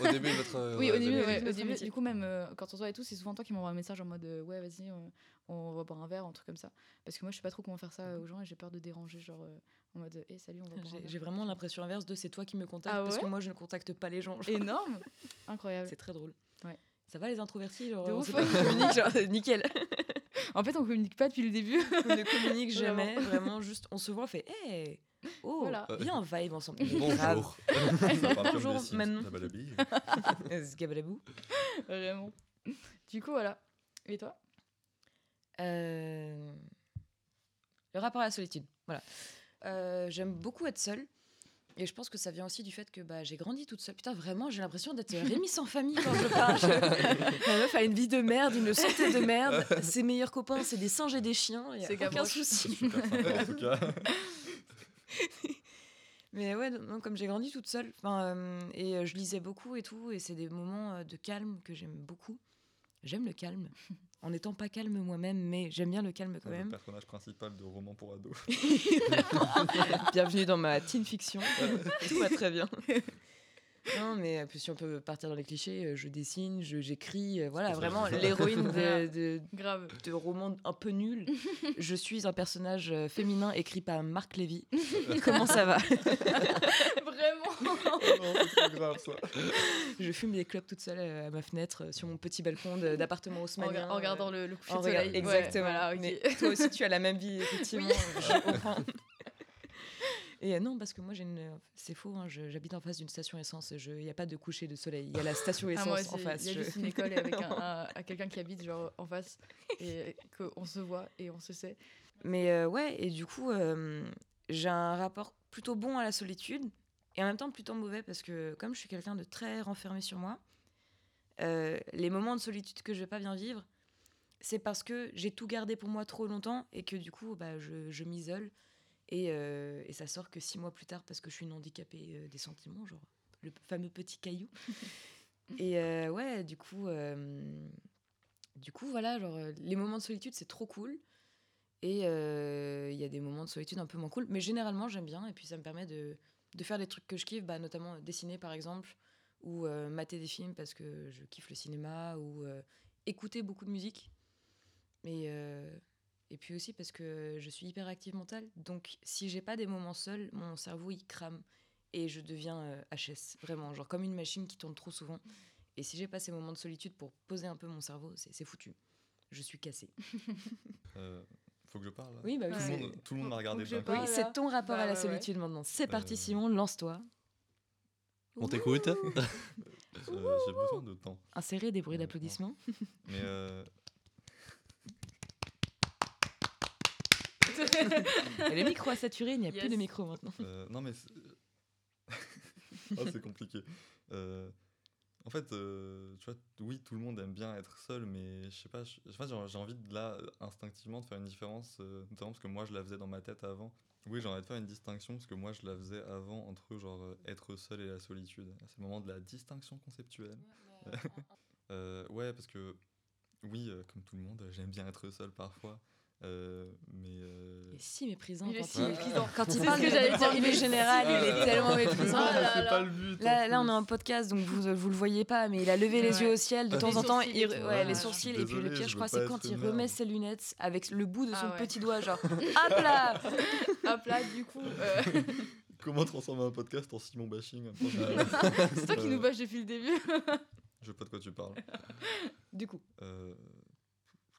Au début, votre. Oui, au ouais, début, début. ouais, au début, du coup, même euh, quand on se voit et tout, c'est souvent toi qui m'envoie un message en mode euh, ouais, vas-y, on, on va boire un verre, un truc comme ça. Parce que moi, je sais pas trop comment faire ça aux gens et j'ai peur de déranger, genre euh, en mode hé, salut, on va boire un J'ai verre. j'ai vraiment l'impression inverse de c'est toi qui me contactes Ah parce que moi je ne contacte pas les gens. genre. Énorme Incroyable. C'est très drôle. Ouais. Ça va les introvertis genre, De on ouf. pas genre, nickel. En fait, on communique pas depuis le début. On ne communique jamais, Vraiment. vraiment, juste on se voit, on fait Hey Oh, Voilà. viens, on vibe ensemble. Mais grave. Bonjour. Bonjour, la balabille. Euh. Vraiment. Du coup, voilà. Et toi? Euh, Le rapport à la solitude. Voilà. Euh, J'aime beaucoup être seule. Et je pense que ça vient aussi du fait que bah, j'ai grandi toute seule. Putain, vraiment, j'ai l'impression d'être Rémi sans famille quand je parle. La meuf a une vie de merde, une santé de merde. Ses meilleurs copains, c'est des singes et des chiens. Il y a C'est aucun Gavroche. souci. Super sympa en tout cas. Mais ouais, non, comme j'ai grandi toute seule, enfin, euh, et euh, je lisais beaucoup et tout, et c'est des moments euh, de calme que j'aime beaucoup. J'aime le calme, en n'étant pas calme moi-même, mais j'aime bien le calme quand Le même. personnage principal de roman pour ados. Bienvenue dans ma teen fiction. Tout va très bien. Non, mais puis si on peut partir dans les clichés, euh, je dessine, je- j'écris, euh, voilà, vraiment l'héroïne de, de, Grave. de romans un peu nuls. Je suis un personnage euh, féminin écrit par Marc Lévy. Comment ça va? Vraiment. non, c'est trop grave ça. Je fume des clopes toute seule euh, à ma fenêtre euh, sur mon petit balcon d'appartement En, haussmanien. rega- en regardant euh, le, le coucher en de soleil. Ouais, Exactement. voilà. Mais toi aussi, tu as la même vie, effectivement. Je comprends. Et euh, non, parce que moi, j'ai une. C'est faux, hein, j'habite en face d'une station essence. Il n'y a pas de coucher de soleil. Il y a la station Ah, essence moi en face. il y a je- juste une école et avec un, un- à quelqu'un qui habite genre en face et qu'on se voit et on se sait. Mais euh, ouais, et du coup, euh, j'ai un rapport plutôt bon à la solitude et en même temps plutôt mauvais parce que comme je suis quelqu'un de très renfermé sur moi, euh, les moments de solitude que je vais pas bien vivre, c'est parce que j'ai tout gardé pour moi trop longtemps et que du coup, bah, je, je m'isole et, euh, et ça sort que six mois plus tard parce que je suis une handicapée euh, des sentiments, genre le fameux petit caillou. et euh, ouais, du coup, du coup, voilà, genre les moments de solitude, c'est trop cool. Et il y a des moments de solitude un peu moins cool. Mais généralement, j'aime bien. Et puis, ça me permet de, de faire des trucs que je kiffe, bah, notamment dessiner, par exemple, ou euh, mater des films parce que je kiffe le cinéma, ou euh, écouter beaucoup de musique. Et, euh, et puis aussi parce que je suis hyper active mentale. Donc, si j'ai pas des moments seuls, mon cerveau, il crame. Et je deviens euh, HS, vraiment. Genre comme une machine qui tourne trop souvent. Et si j'ai pas ces moments de solitude pour poser un peu mon cerveau, c'est c'est foutu. Je suis cassée. Faut que je parle là Oui, bah oui, tout, le monde, tout le monde m'a regardé. Oui, c'est ton rapport Bah à la ouais. solitude maintenant. C'est parti, Euh. Simon, lance-toi. On t'écoute Euh, J'ai besoin de temps. Insérer des bruits d'applaudissements. Mais euh, le micro a saturé, il n'y a plus de micro maintenant. Euh, non, mais c'est Ah, c'est compliqué. Euh, en fait, euh, tu vois, oui, tout le monde aime bien être seul, mais je sais pas, je, je sais pas, j'ai envie de là, instinctivement, de faire une différence, euh, notamment parce que moi, je la faisais dans ma tête avant. Oui, j'ai envie de faire une distinction parce que moi, je la faisais avant entre genre euh, être seul et la solitude. C'est le moment de la distinction conceptuelle. Euh, ouais, parce que oui, euh, comme tout le monde, j'aime bien être seul parfois, euh, mais euh, Il est si méprisant Il est quand si il, méprisant. quand il parle que j'allais dire, il est général, il est méprisant. tellement Ah méprisant. là c'est là. pas le but. Là, là, on est en podcast, donc vous vous le voyez pas, mais il a levé les yeux au ciel de Les temps en temps. il- ouais, les sourcils. Et puis le désolé, pire, je je crois, c'est quand il remet ses lunettes avec le bout de son Ah ouais. petit doigt, genre hop là Hop là, du coup, euh, Comment transformer un podcast en Simon bashing c'est toi qui Euh, nous bâche depuis le début. Je sais pas de quoi tu parles. Du coup, Euh,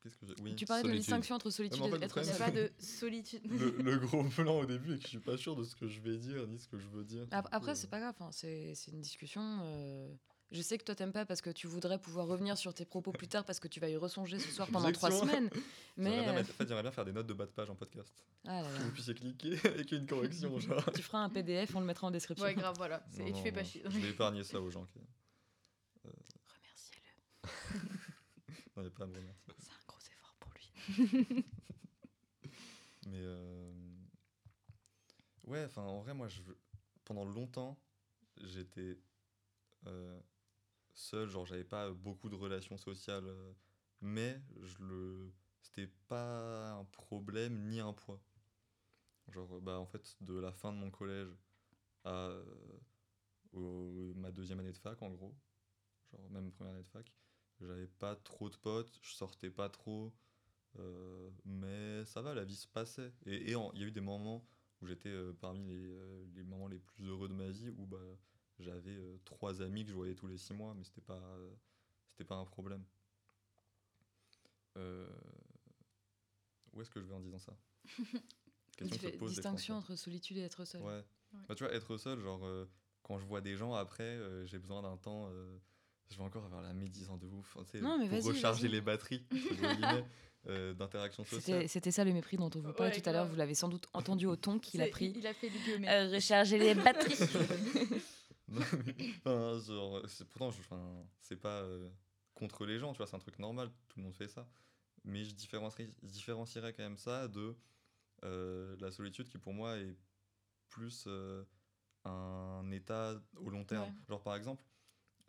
Qu'est-ce que j'ai Oui. tu parlais de la solitude. distinction entre solitude mais en fait, et le être Il n'y seul. pas de solitude. Le, le gros plan au début et que je suis pas sûr de ce que je vais dire ni ce que je veux dire. Après, euh, c'est pas grave, hein, c'est c'est une discussion. euh, Je sais que toi t'aimes pas parce que tu voudrais pouvoir revenir sur tes propos plus tard parce que tu vas y resonger ce soir pendant trois semaines. j'aimerais Mais bien, euh, en fait, j'aimerais bien faire des notes de bas de page en podcast. ah là là. Que vous puissiez cliquer avec une correction. Genre. tu feras un PDF, on le mettra en description. Ouais, grave, voilà. Non, Et tu non, fais pas non, chier. Je vais épargner ça aux gens. Qui... Remerciez-le. Non, y a pas à me remercier. C'est un gros effort pour lui. Mais euh, ouais, enfin en vrai, moi, je... pendant longtemps, j'étais euh, seul, genre j'avais pas beaucoup de relations sociales, euh, mais je le, c'était pas un problème ni un poids. Genre, bah en fait, de la fin de mon collège à ma deuxième année de fac, en gros, genre même première année de fac, j'avais pas trop de potes, je sortais pas trop. Euh, mais ça va, la vie se passait. Et il y a eu des moments où j'étais euh, parmi les, euh, les moments les plus heureux de ma vie, où bah, j'avais euh, trois amis que je voyais tous les six mois, mais c'était pas, euh, c'était pas un problème. Euh, où est-ce que je vais en disant ça? Question que se des distinction entre solitude et être seul. Ouais. Ouais. Bah, tu vois, être seul, genre, euh, quand je vois des gens après, euh, j'ai besoin d'un temps. euh, je vais encore avoir la médisant de ouf. Non, mais pour recharger les batteries, euh, d'interaction sociale. C'était ça le mépris dont on vous parlait Ouais, tout à l'heure. Vous l'avez sans doute entendu au ton qu'il a pris. Il a fait guillemets. Euh, recharger les batteries. Non, mais, enfin, genre, c'est- pourtant, enfin, c'est pas euh, contre les gens, tu vois, c'est un truc normal, tout le monde fait ça. Mais je différencierais, je différencierais quand même ça de euh, la solitude qui, pour moi, est plus euh, un état au long terme. Ouais. Genre, par exemple,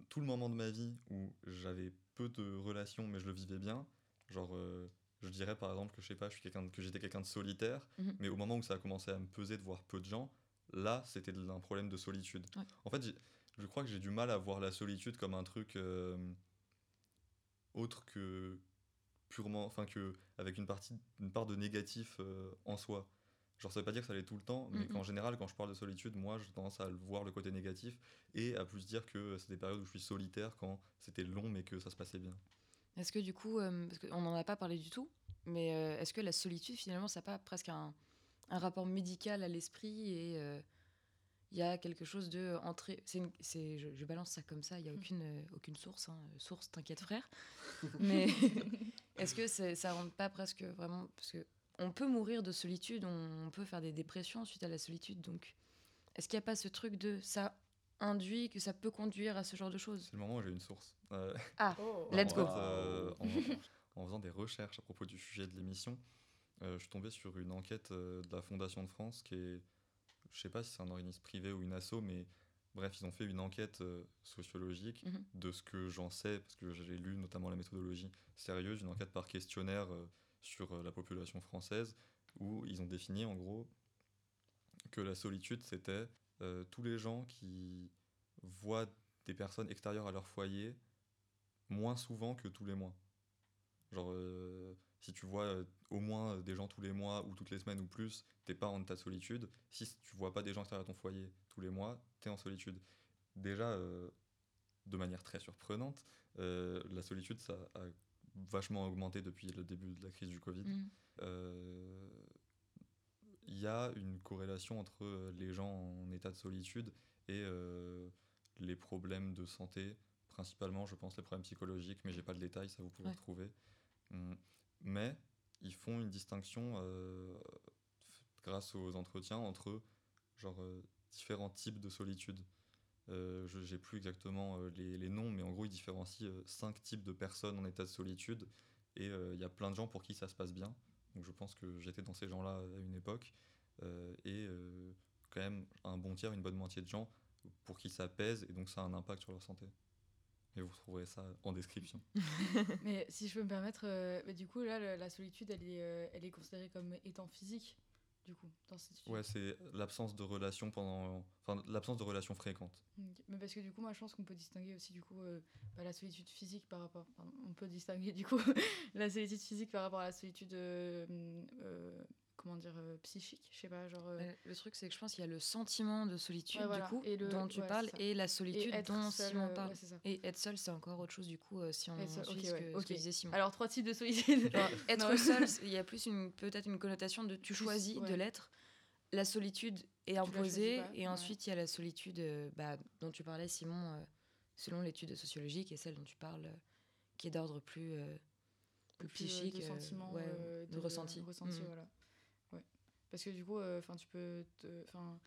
tout le moment de ma vie où j'avais peu de relations, mais je le vivais bien, genre, euh, je dirais par exemple que je sais pas, je suis quelqu'un que j'étais quelqu'un de solitaire, Mhm. mais au moment où ça a commencé à me peser de voir peu de gens, là, c'était un problème de solitude. Ouais. En fait, je crois que j'ai du mal à voir la solitude comme un truc euh, autre que purement, enfin que avec une partie, une part de négatif euh, en soi. Genre, ça veut pas dire que ça l'est tout le temps, mais Mhm. qu'en général, quand je parle de solitude, moi, j'ai tendance à voir le côté négatif et à plus dire que c'est des périodes où je suis solitaire quand c'était long mais que ça se passait bien. Est-ce que du coup, euh, parce qu'on n'en a pas parlé du tout, mais euh, est-ce que la solitude, finalement, ça n'a pas presque un, un rapport médical à l'esprit et euh, il y a quelque chose de entrée. C'est, je, je balance ça comme ça, il n'y a aucune, euh, aucune source. hein. Source, t'inquiète frère. Mais est-ce que c'est- ça rentre pas presque vraiment parce que on peut mourir de solitude, on, on peut faire des dépressions suite à la solitude. Donc, est-ce qu'il n'y a pas ce truc de ça induit que ça peut conduire à ce genre de choses C'est le moment où j'ai une source. Euh, Ah, Oh. Let's go. fait, euh, en, en faisant des recherches à propos du sujet de l'émission, euh, je suis tombé sur une enquête euh, de la Fondation de France qui est, je sais pas si c'est un organisme privé ou une asso, mais bref, ils ont fait une enquête euh, sociologique Mhm. de ce que j'en sais, parce que j'ai lu notamment la méthodologie sérieuse, une enquête par questionnaire euh, sur euh, la population française, où ils ont défini en gros que la solitude, c'était euh, tous les gens qui voient des personnes extérieures à leur foyer moins souvent que tous les mois. Genre, euh, si tu vois euh, au moins des gens tous les mois ou toutes les semaines ou plus, t'es pas en état de solitude. Si tu vois pas des gens extérieurs à ton foyer tous les mois, t'es en solitude. Déjà, euh, de manière très surprenante, la solitude, ça a vachement augmenté depuis le début de la crise du Covid. Mhm. Il y a une corrélation entre euh, les gens en état de solitude et euh, les problèmes de santé, principalement, je pense, les problèmes psychologiques, mais j'ai pas le détail, ça vous pouvez Ouais. retrouver. Hum, Mais ils font une distinction euh, grâce aux entretiens entre genre euh, différents types de solitude. Je n'ai plus exactement les, les noms, mais en gros, ils différencient cinq types de personnes en état de solitude. Et il y a plein de gens pour qui ça se passe bien. Donc je pense que j'étais dans ces gens-là à une époque. Euh, et euh, quand même un bon tiers, une bonne moitié de gens pour qui ça pèse et donc ça a un impact sur leur santé. Et vous trouverez ça en description. Mais si je peux me permettre, euh, bah, du coup, là, le- la solitude, elle est, euh, elle est considérée comme étant physique, du coup, dans cette étude. Ouais, c'est l'absence de relation pendant, enfin l'absence de relation fréquente. Ok. Mais parce que du coup, moi, je pense qu'on peut distinguer aussi du coup euh, bah, la solitude physique par rapport. pardon, on peut distinguer du coup la solitude physique par rapport à la solitude, euh, euh, comment dire, euh, psychique. Je sais pas, genre. euh, Euh, Le truc, c'est que je pense qu'il y a le sentiment de solitude, Ouais, voilà. du coup, Et le- dont tu ouais, parles, et la solitude dont seul, Simon parle. ouais, et être seul, c'est encore autre chose, du coup, euh, si on suit ok, ce, que, ouais, ce ok. que disait Simon. Alors, trois types de solitude. Genre, être Non. seul, il y a plus une peut-être une connotation de tu choisis de l'être. La solitude est imposée, et ensuite il y a la solitude bah, dont tu parlais, Simon, selon l'étude sociologique, et celle dont tu parles, qui est d'ordre plus, plus psychique, de ouais, euh, de, ressenti. ressenti, Mm. voilà. Parce que du coup, enfin, tu peux, te, enfin,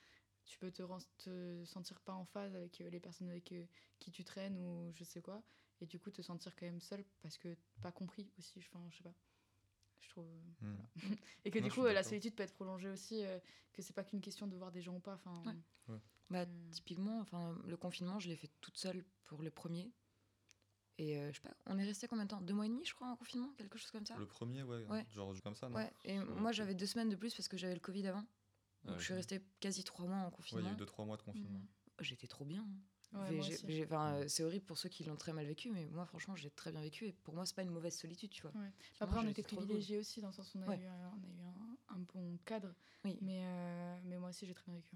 tu peux te, te sentir pas en phase avec euh, les personnes avec euh, qui tu traînes ou je sais quoi, et du coup te sentir quand même seul parce que pas compris aussi. Enfin, je sais pas. Je trouve. euh, Hmm. voilà. et que Non, du coup, euh, la solitude peut être prolongée aussi, euh, que c'est pas qu'une question de voir des gens ou pas. Enfin. Ouais. Bah, Mm. typiquement, enfin, le confinement, je l'ai fait toute seule pour le premier. Et euh, je sais pas, on est resté combien de temps? Deux mois et demi, je crois, en confinement Quelque chose comme ça? Le premier, ouais, Ouais. genre comme ça, non? Ouais, et moi j'avais deux semaines de plus parce que j'avais le Covid avant. Donc je suis restée quasi trois mois en Ouais, il confinement. y a eu 2-3 mois de confinement. Mm. J'étais trop bien. euh, c'est horrible pour ceux qui l'ont très mal vécu, mais moi franchement j'ai très bien vécu et pour moi c'est pas une mauvaise solitude, tu vois. Après, on était cool. privilégiés aussi, dans le sens où on a Ouais. eu, un, on a eu un, un bon cadre. Oui. Mais, euh, mais moi aussi, j'ai très bien vécu.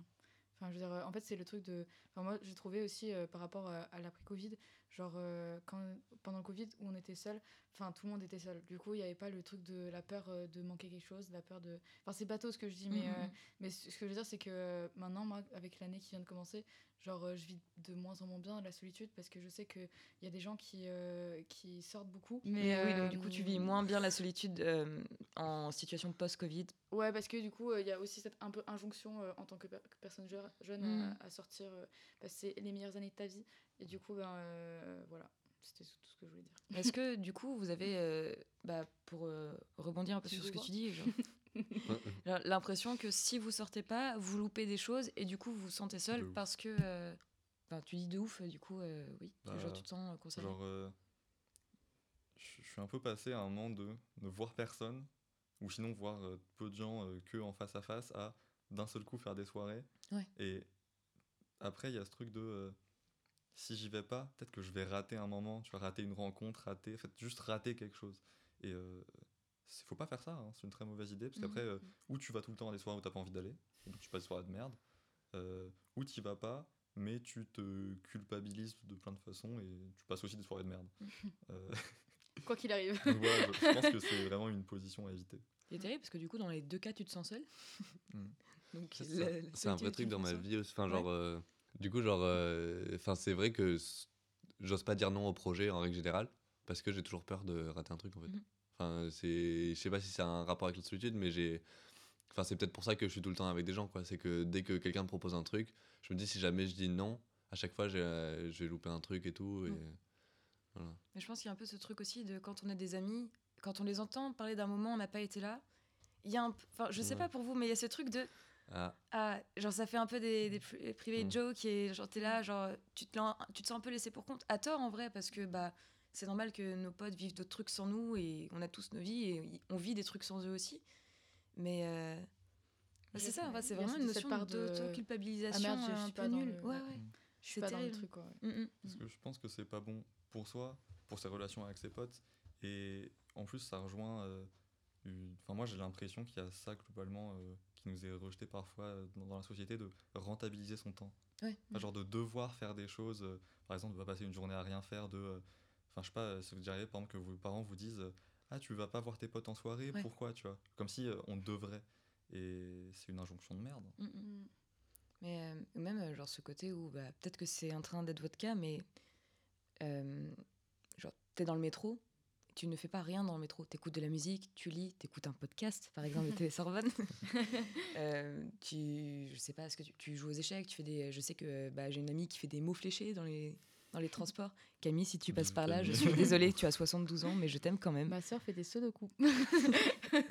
Enfin, je veux dire, euh, en fait, c'est le truc de. Enfin, moi, j'ai trouvé aussi euh, par rapport à, à l'après-Covid, genre, euh, quand, pendant le Covid, où on était seul, enfin, tout le monde était seul. Du coup, il n'y avait pas le truc de la peur euh, de manquer quelque chose, la peur de. Enfin, c'est bateau ce que je dis, mais, Mhm. euh, mais ce que je veux dire, c'est que maintenant, moi, avec l'année qui vient de commencer, genre, je vis de moins en moins bien la solitude parce que je sais qu'il y a des gens qui, qui sortent beaucoup. Mais oui, donc du coup, tu vis moins bien la solitude en situation post-Covid. Ouais, parce que du coup, il y a aussi cette un peu injonction en tant que per- personne je- jeune Mm. à, à sortir, passer les meilleures années de ta vie. Et du coup, ben euh, voilà, c'était tout ce que je voulais dire. Est-ce que du coup, vous avez, euh, bah, pour euh, rebondir un peu Tu sur ce que tu dis, genre, l'impression que si vous sortez pas, vous loupez des choses et du coup, vous vous sentez seul De ouf. parce que. euh, Enfin, tu dis de ouf, du coup, euh, oui, tu- genre, Bah, tu te sens concerné. Genre, euh, je je suis un peu passé à un moment de ne voir personne, ou sinon voir euh, peu de gens euh, que en face à face, à d'un seul coup faire des soirées. Ouais. Et après, il y a ce truc de euh, si j'y vais pas, peut-être que je vais rater un moment, tu vas rater une rencontre, rater, en fait, juste rater quelque chose. Et euh, faut pas faire ça, hein, c'est une très mauvaise idée, parce Mhm. qu'après, euh, ou tu vas tout le temps à des soirées où t'as pas envie d'aller, donc tu passes des soirées de merde, euh, ou tu vas pas, mais tu te culpabilises de plein de façons et tu passes aussi des soirées de merde. Euh, Quoi qu'il arrive. donc voilà, je, je pense que c'est vraiment une position à éviter. C'est terrible parce que du coup, dans les deux cas, tu te sens seul. Mm. Donc, C'est un vrai truc dans ma vie aussi. Enfin, Ouais. genre, euh, du coup, genre, euh, enfin, c'est vrai que j'ose pas dire non au projet en règle générale parce que j'ai toujours peur de rater un truc en fait. Mhm. Enfin, c'est, je sais pas si c'est un rapport avec la solitude, mais j'ai, enfin, c'est peut-être pour ça que je suis tout le temps avec des gens, quoi. C'est que dès que quelqu'un me propose un truc, je me dis si jamais je dis non, à chaque fois, j'ai, euh, je vais louper un truc et tout. Et... Voilà. Mais je pense qu'il y a un peu ce truc aussi de quand on a des amis, quand on les entend parler d'un moment, on n'a pas été là. Il y a un, enfin, je sais Ouais. pas pour vous, mais il y a ce truc de Ah, Ah, genre ça fait un peu des, des privés Mm. jokes et genre t'es là, genre tu te, l'en- tu te sens un peu laissé pour compte. À tort en vrai, parce que bah c'est normal que nos potes vivent d'autres trucs sans nous et on a tous nos vies et on vit des trucs sans eux aussi. Mais euh, bah, c'est ça, c'est vraiment une cette notion part de- d'auto-culpabilisation Ah merde, je un suis peu pas nulle. le- Ouais, ouais. Je suis pas dans le terrible. truc, quoi. ouais. Mm, mm. Parce que je pense que c'est pas bon pour soi, pour ses relations avec ses potes. Et en plus, ça rejoint. euh, Enfin, moi, j'ai l'impression qu'il y a ça globalement euh, qui nous est rejeté parfois euh, dans, dans la société de rentabiliser son temps. Ouais. Enfin, genre de devoir faire des choses. euh, par exemple, de pas passer une journée à rien faire. De. Enfin, je sais pas, si vous arrivez, par exemple, que vos parents vous disent Ah, tu vas pas voir tes potes en soirée, Ouais. pourquoi? Tu vois Comme si on devrait. Et c'est une injonction de merde. Mm, mm. Mais même, genre, ce côté où bah, peut-être que c'est en train d'être votre cas, mais genre, t'es dans le métro, tu ne fais pas rien dans le métro. T'écoutes de la musique, tu lis, t'écoutes un podcast, par exemple, de Télé Sorbonne. Euh, tu, je sais pas, est-ce que tu, tu joues aux échecs, tu fais des. Je sais que bah, j'ai une amie qui fait des mots fléchés dans les, dans les transports. Camille, si tu passes par là, je suis désolée, tu as 72 ans, mais je t'aime quand même. Ma soeur fait des sudoku. voilà,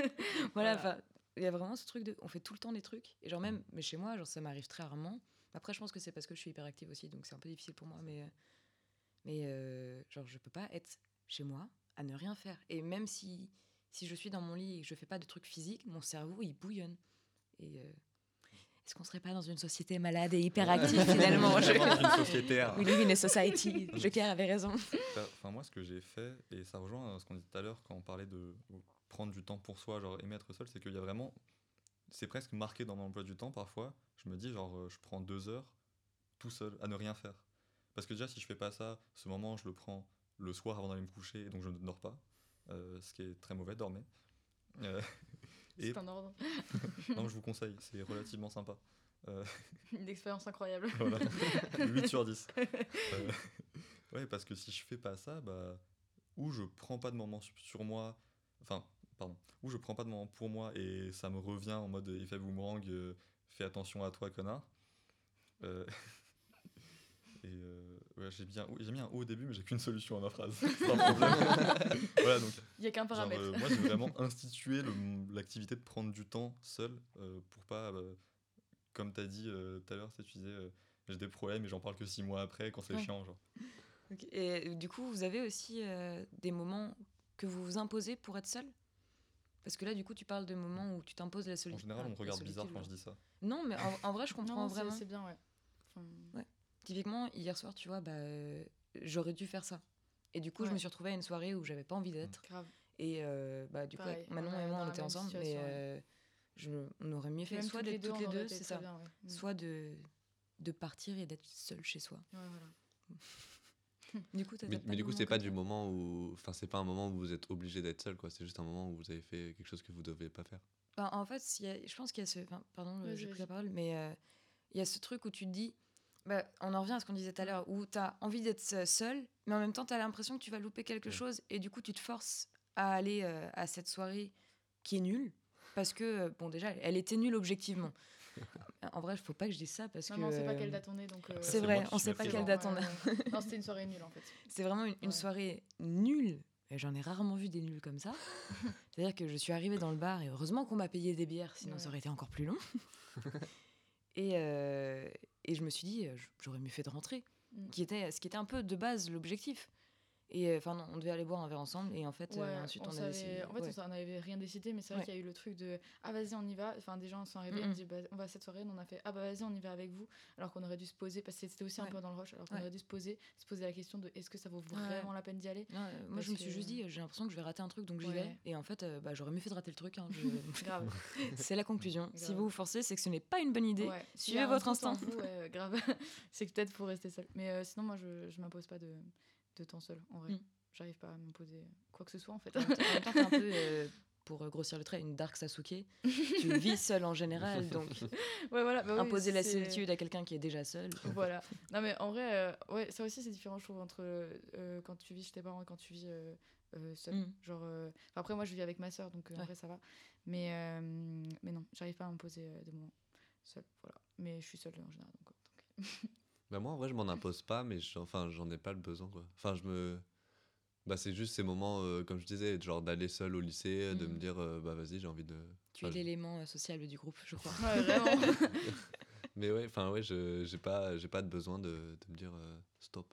voilà. enfin, il y a vraiment ce truc de. On fait tout le temps des trucs. Et genre, même, mais chez moi, genre, ça m'arrive très rarement. Après, je pense que c'est parce que je suis hyper active aussi, donc c'est un peu difficile pour moi. Mais, euh, mais euh, genre, je peux pas être chez moi à ne rien faire. Et même si, si je suis dans mon lit et que je fais pas de trucs physiques, mon cerveau, il bouillonne. Et. euh, est-ce qu'on serait pas dans une société malade et hyperactive finalement je... Dans une sociétaire. We live in a society. Joker avait raison. Bah, Enfin, moi, ce que j'ai fait, et ça rejoint euh, ce qu'on dit tout à l'heure quand on parlait de prendre du temps pour soi, genre aimer être seul, c'est qu'il y a vraiment. C'est presque marqué dans mon emploi du temps parfois. Je me dis, genre, euh, je prends deux heures tout seul à ne rien faire. Parce que déjà, si je fais pas ça, ce moment, je le prends le soir avant d'aller me coucher, et donc je ne dors pas. euh, ce qui est très mauvais, dormez. Euh, et C'est un ordre. non, je vous conseille, c'est relativement sympa. Euh, Une expérience incroyable. voilà. 8 sur 10. Euh, ouais, parce que si je fais pas ça, bah, ou je prends pas de moment su- sur moi, enfin, pardon, ou je prends pas de moment pour moi et ça me revient en mode effet boomerang, fais attention à toi, connard. Et ouais, j'ai bien, j'ai mis un O au début, mais j'ai qu'une solution à ma phrase. C'est un problème. voilà, donc Il n'y a qu'un Genre, paramètre. euh, moi, j'ai vraiment institué l'activité de prendre du temps seul euh, pour pas, euh, comme tu as dit euh, tout à l'heure, tu sais, tu disais, euh, j'ai des problèmes et j'en parle que six mois après quand c'est Ouais. chiant. Genre. Et du coup, vous avez aussi euh, des moments que vous vous imposez pour être seul? Parce que là, du coup, tu parles de moments où tu t'imposes la En solitude. général, on me regarde bizarre quand je dis ça. Non, mais en, en vrai, je comprends Non, vraiment. C'est bien, ouais. Enfin, Typiquement, hier soir, tu vois, bah, euh, j'aurais dû faire ça. Et du coup, je me suis retrouvée à une soirée où j'avais pas envie d'être. Et euh, bah, du Pareil, coup, Manon et moi, on était ensemble. Mais euh, je, on aurait mieux fait soit toutes les d'être deux, toutes les deux, c'est ça. bien, ouais. Mm. Soit de de partir et d'être seul chez soi. Ouais, voilà. Du coup, t'as- Mais, du coup, moment c'est pas du moment où. Enfin, c'est pas un moment où vous êtes obligé d'être seul, quoi. C'est juste un moment où vous avez fait quelque chose que vous deviez pas faire. Bah, en fait, y a- je pense qu'il y a ce. enfin, pardon, j'ai pris la parole, mais euh, il y a ce truc où tu te dis. Bah, on en revient à ce qu'on disait tout à l'heure, où tu as envie d'être se- seul, mais en même temps, tu as l'impression que tu vas louper quelque Ouais. chose, et du coup, tu te forces à aller euh, à cette soirée qui est nulle, parce que, euh, bon, déjà, elle était nulle objectivement. en vrai, il faut pas que je dise ça, parce Non, que. mais on sait pas quelle date on est, donc. euh, C'est vrai, on suis sait pas quelle date on a. ouais. Non, c'était une soirée nulle en fait. C'est vraiment une, une Ouais. soirée nulle. Et j'en ai rarement vu des nuls comme ça. C'est-à-dire que je suis arrivée dans le bar et heureusement qu'on m'a payé des bières, sinon ça aurait été encore plus long. et, euh, et je me suis dit, euh, j'aurais mieux fait de rentrer, Mm. qui était, ce qui était un peu de base l'objectif. Et euh, enfin, non, on devait aller boire un verre ensemble et en fait, euh, ensuite on, on a savait- décidé. En fait, ouais. on s'en avait rien décidé, mais c'est vrai Ouais. qu'il y a eu le truc de Ah, vas-y, on y va. Enfin, des gens sont arrivés, on Mhm. dit bah, On va à cette soirée. On a fait Ah, bah, vas-y, on y va avec vous. Alors qu'on aurait dû se poser, parce que c'était aussi un peu dans le rush, alors qu'on aurait dû se poser, se poser la question de Est-ce que ça vaut vraiment la peine d'y aller? Euh, moi, je me suis que- juste dit, j'ai l'impression que je vais rater un truc, donc j'y vais. Et en fait, euh, bah, j'aurais mieux fait de rater le truc. hein, je- Grave. c'est la conclusion. Si vous vous forcez, c'est que ce n'est pas une bonne idée. Suivez votre instinct. grave. c'est que peut-être faut rester seul. Mais sinon, moi, je, je m'impose pas de, de temps seul, en vrai. Mm. J'arrive pas à m'imposer quoi que ce soit, en fait. En même temps, en même temps, t'es un peu, euh, pour euh, grossir le trait, une dark Sasuke. tu vis seul en général, donc ouais, voilà. bah oui, imposer la solitude à quelqu'un qui est déjà seul. voilà. Non, mais en vrai, euh, ouais, ça aussi, c'est différent, je trouve, entre euh, quand tu vis chez tes parents et quand tu vis euh, euh, seul. Mm. Genre, euh, après, moi, je vis avec ma soeur, donc euh, en Ouais. vrai, ça va. Mais, euh, mais non, j'arrive pas à m'imposer euh, des moments seul. Voilà. Mais je suis seule en général. Donc, donc. Bah moi en vrai je m'en impose pas mais je- enfin j'en ai pas le besoin quoi. Enfin je me bah c'est juste ces moments euh, comme je disais genre d'aller seul au lycée de me Mhm. dire euh, bah vas-y j'ai envie de Tu es Enfin, l'élément euh, sociable du groupe, je crois. Ouais, vraiment. mais ouais enfin ouais je j'ai pas j'ai pas de besoin de, de me dire euh, stop.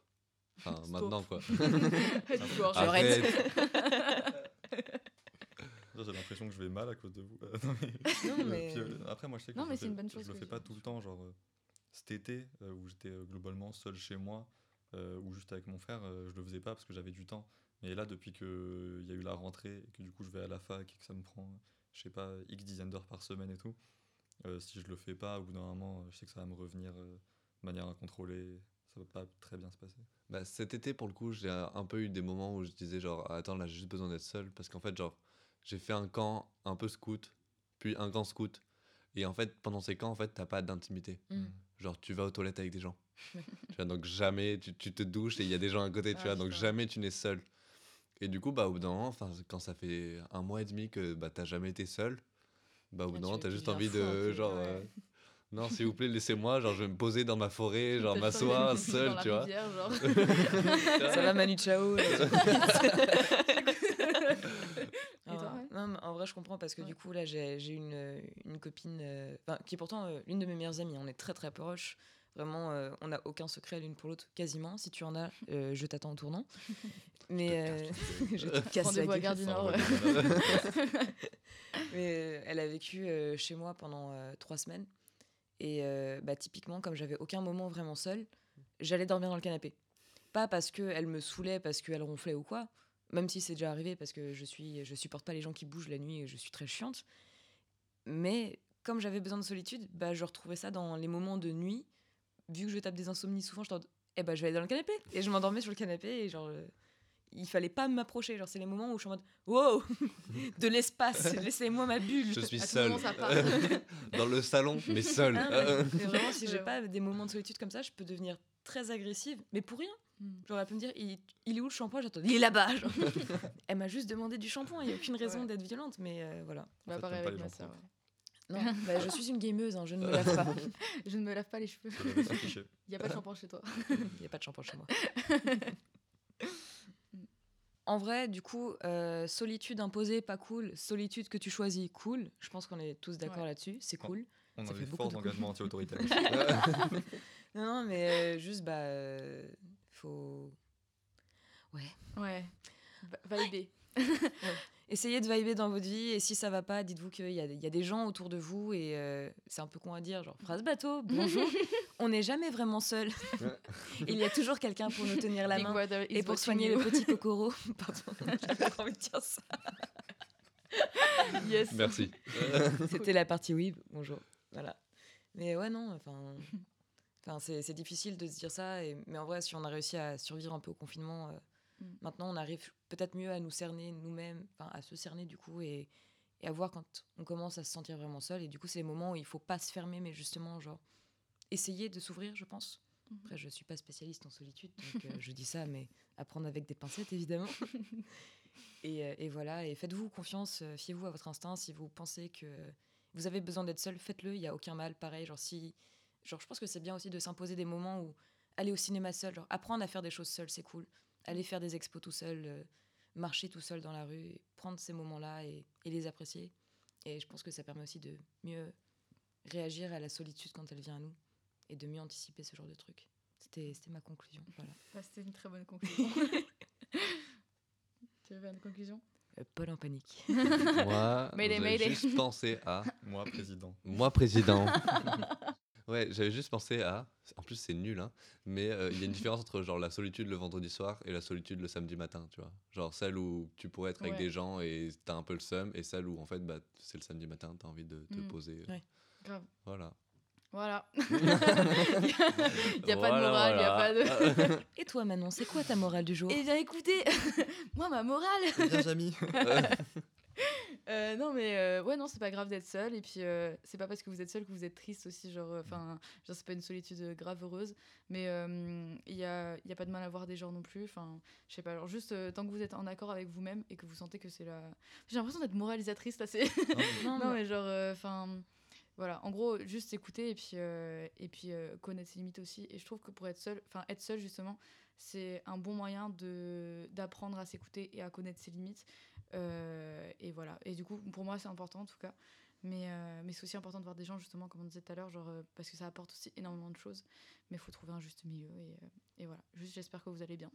Enfin Stop. maintenant quoi. J'arrête. J'ai l'impression que je vais mal à cause de vous. non, mais, Non, mais- puis, après, moi, je sais que Non, je mais le c'est fais- une bonne chose Je le fais pas tout le temps. Genre, euh, cet été, euh, où j'étais euh, globalement seul chez moi, euh, ou juste avec mon frère, je le faisais pas parce que j'avais du temps. Mais là, depuis qu'il y a eu la rentrée et que du coup, je vais à la fac et que ça me prend, je sais pas, X dizaines d'heures par semaine et tout, si je le fais pas, au bout d'un moment, je sais que ça va me revenir de manière incontrôlée. Ça va pas très bien se passer. Bah, cet été, pour le coup, j'ai un un peu eu des moments où je disais, genre, Ah, attends, là, j'ai juste besoin d'être seul. Parce qu'en fait, genre, j'ai fait un camp un peu scout, puis un camp scout. Et en fait, pendant ces camps, en fait, t'as pas d'intimité. Mm. Genre, tu vas aux toilettes avec des gens. Tu vois, donc jamais, tu, tu te douches et il y a des gens à côté, tu Ah, vois, donc jamais tu n'es seul. Et du coup, bah, au bout d'un moment, quand ça fait un mois et demi que bah, t'as jamais été seul, bah, au bout Ah, d'un moment, t'as juste envie de, peu, genre, ouais. euh, non, s'il vous plaît, laissez-moi, genre, je vais me poser dans ma forêt, genre, m'asseoir seul, tu vois. rivière, genre. Ça va Manu Chao là, Et toi, Ah, ouais non, mais en vrai, je comprends parce que Ouais. du coup, là, j'ai une, une copine, euh, qui est pourtant euh, l'une de mes meilleures amies. On est très très proches. Vraiment, euh, on n'a aucun secret l'une pour l'autre, quasiment. Si tu en as, euh, je t'attends au tournant. Mais euh, je te casse la gueule. Ouais. Mais euh, elle a vécu euh, chez moi pendant euh, trois semaines. Et euh, bah, typiquement, comme j'avais aucun moment vraiment seul, j'allais dormir dans le canapé. Pas parce qu'elle me saoulait, parce qu'elle ronflait ou quoi, même si c'est déjà arrivé parce que je suis, je supporte pas les gens qui bougent la nuit et je suis très chiante. Mais comme j'avais besoin de solitude, bah, je retrouvais ça dans les moments de nuit. Vu que je tape des insomnies souvent, je t'en eh ben, je vais aller dans le canapé. Et je m'endormais sur le canapé et genre. euh, il fallait pas m'approcher. Genre, c'est les moments où je suis en mode Wow De l'espace Laissez-moi ma bulle Je suis À tout seul. moment, ça part. dans le salon, mais seul. Ah, mais vraiment, si j'ai pas des moments de solitude comme ça, je peux devenir très agressive, mais pour rien. Mm. Genre, elle peut me dire, il, il est où le shampoing? J'attends, il est là-bas. elle m'a juste demandé du shampoing, il n'y a aucune raison Ouais. d'être violente, mais euh, voilà. Bah, pareil avec ma sœur. Non, bah, je suis une gameuse, hein, je ne me lave pas. Je ne me lave pas les cheveux. Il n'y a pas de shampoing chez toi. Il n'y a pas de shampoing chez moi. En vrai, du coup, euh, solitude imposée, pas cool. Solitude que tu choisis, cool. Je pense qu'on est tous d'accord Ouais. là-dessus. C'est cool. On Ça a fait des beaucoup forts de engagements anti-autoritaires. Non, non, mais euh, juste, bah, euh, faut Ouais. Vibrer. Essayez de vibrer dans votre vie et si ça va pas, dites-vous qu'il y, a- il y a des gens autour de vous et euh, c'est un peu con à dire, genre phrase bateau, bonjour. On n'est jamais vraiment seul. Il y a toujours quelqu'un pour nous tenir la Big main et pour soigner you. le petit cocoro. Pardon, j'avais envie de dire ça. Yes. Merci. C'était la partie oui, bonjour. Voilà. Mais ouais, non, enfin. Enfin, c'est difficile de se dire ça, et, mais en vrai, si on a réussi à survivre un peu au confinement, euh, Mm. maintenant on arrive peut-être mieux à nous cerner nous-mêmes, enfin à se cerner du coup, et, et à voir quand on commence à se sentir vraiment seul. Et du coup, c'est les moments où il faut pas se fermer, mais justement, genre, essayer de s'ouvrir, je pense. Mhm. Après, je suis pas spécialiste en solitude, donc euh, je dis ça, mais à prendre avec des pincettes, évidemment. et, euh, et voilà, et faites-vous confiance, fiez-vous à votre instinct. Si vous pensez que vous avez besoin d'être seul, faites-le, il n'y a aucun mal. Pareil, genre, si. Genre, je pense que c'est bien aussi de s'imposer des moments où aller au cinéma seul, genre, apprendre à faire des choses seul, c'est cool. Aller faire des expos tout seul, euh, marcher tout seul dans la rue, prendre ces moments-là et, et les apprécier. Et je pense que ça permet aussi de mieux réagir à la solitude quand elle vient à nous et de mieux anticiper ce genre de trucs. C'était c'était ma conclusion. Voilà. Bah, C'était une très bonne conclusion. tu veux faire une conclusion? Euh, Paul en panique. Moi, mayday. juste pensé à. Moi, président. Moi, président. Ouais, j'avais juste pensé à. En plus, c'est nul, hein. Mais euh, il y a une différence entre genre la solitude le vendredi soir et la solitude le samedi matin, tu vois. Genre celle où tu pourrais être avec Ouais. des gens et t'as un peu le seum, et celle où en fait, bah, c'est le samedi matin, t'as envie de te Mm. poser. Ouais. Grave. Voilà. Voilà. Il n'y a pas de morale, il n'y a pas de. Et toi, Manon, c'est quoi ta morale du jour? Eh bien, écoutez, moi, ma morale. Bien, Jamy. Euh, non, mais euh, ouais, non, c'est pas grave d'être seul. Et puis, euh, c'est pas parce que vous êtes seul que vous êtes triste aussi. Genre, euh, enfin, genre c'est pas une solitude grave heureuse. Mais euh, il y, a, il y a pas de mal à voir des gens non plus. Enfin, je sais pas. Alors, juste euh, tant que vous êtes en accord avec vous-même et que vous sentez que c'est la. J'ai l'impression d'être moralisatrice là. C'est. Non, non, mais- mais genre, enfin. Voilà, en gros, juste écouter et puis, euh, et puis euh, connaître ses limites aussi. Et je trouve que pour être seul, enfin, être seul justement, c'est un bon moyen de d'apprendre à s'écouter et à connaître ses limites. Euh, et voilà. Et du coup, pour moi, c'est important en tout cas. Mais, euh, mais c'est aussi important de voir des gens, justement, comme on disait tout à l'heure, genre, euh, parce que ça apporte aussi énormément de choses. Mais il faut trouver un juste milieu. Et, euh, et voilà. Juste, j'espère que vous allez bien.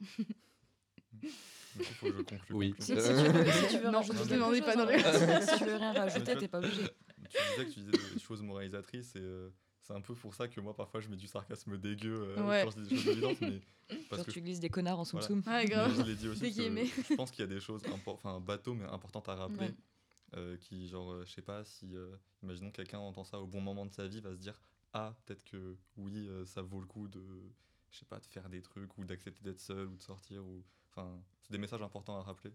Du coup, faut que je conclue. Oui. Si, conclue. si tu veux, si tu veux Non, rajouter ne quelque demandez chose, pas dans hein. les- si tu veux rien rajouter, t'es pas obligé. Tu disais que tu disais des choses moralisatrices et euh, c'est un peu pour ça que moi parfois je mets du sarcasme dégueu euh, Ouais. quand je dis des choses évidentes, mais parce Genre, que tu glisses des connards en soum Voilà. soum. Mais grave. je l'ai dit aussi parce que je pense qu'il y a des choses enfin bateau mais importantes à rappeler Ouais. euh, qui genre euh, je sais pas si euh, imaginons quelqu'un entend ça au bon moment de sa vie va se dire ah peut-être que oui euh, ça vaut le coup de je sais pas de faire des trucs ou d'accepter d'être seul ou de sortir ou enfin c'est des messages importants à rappeler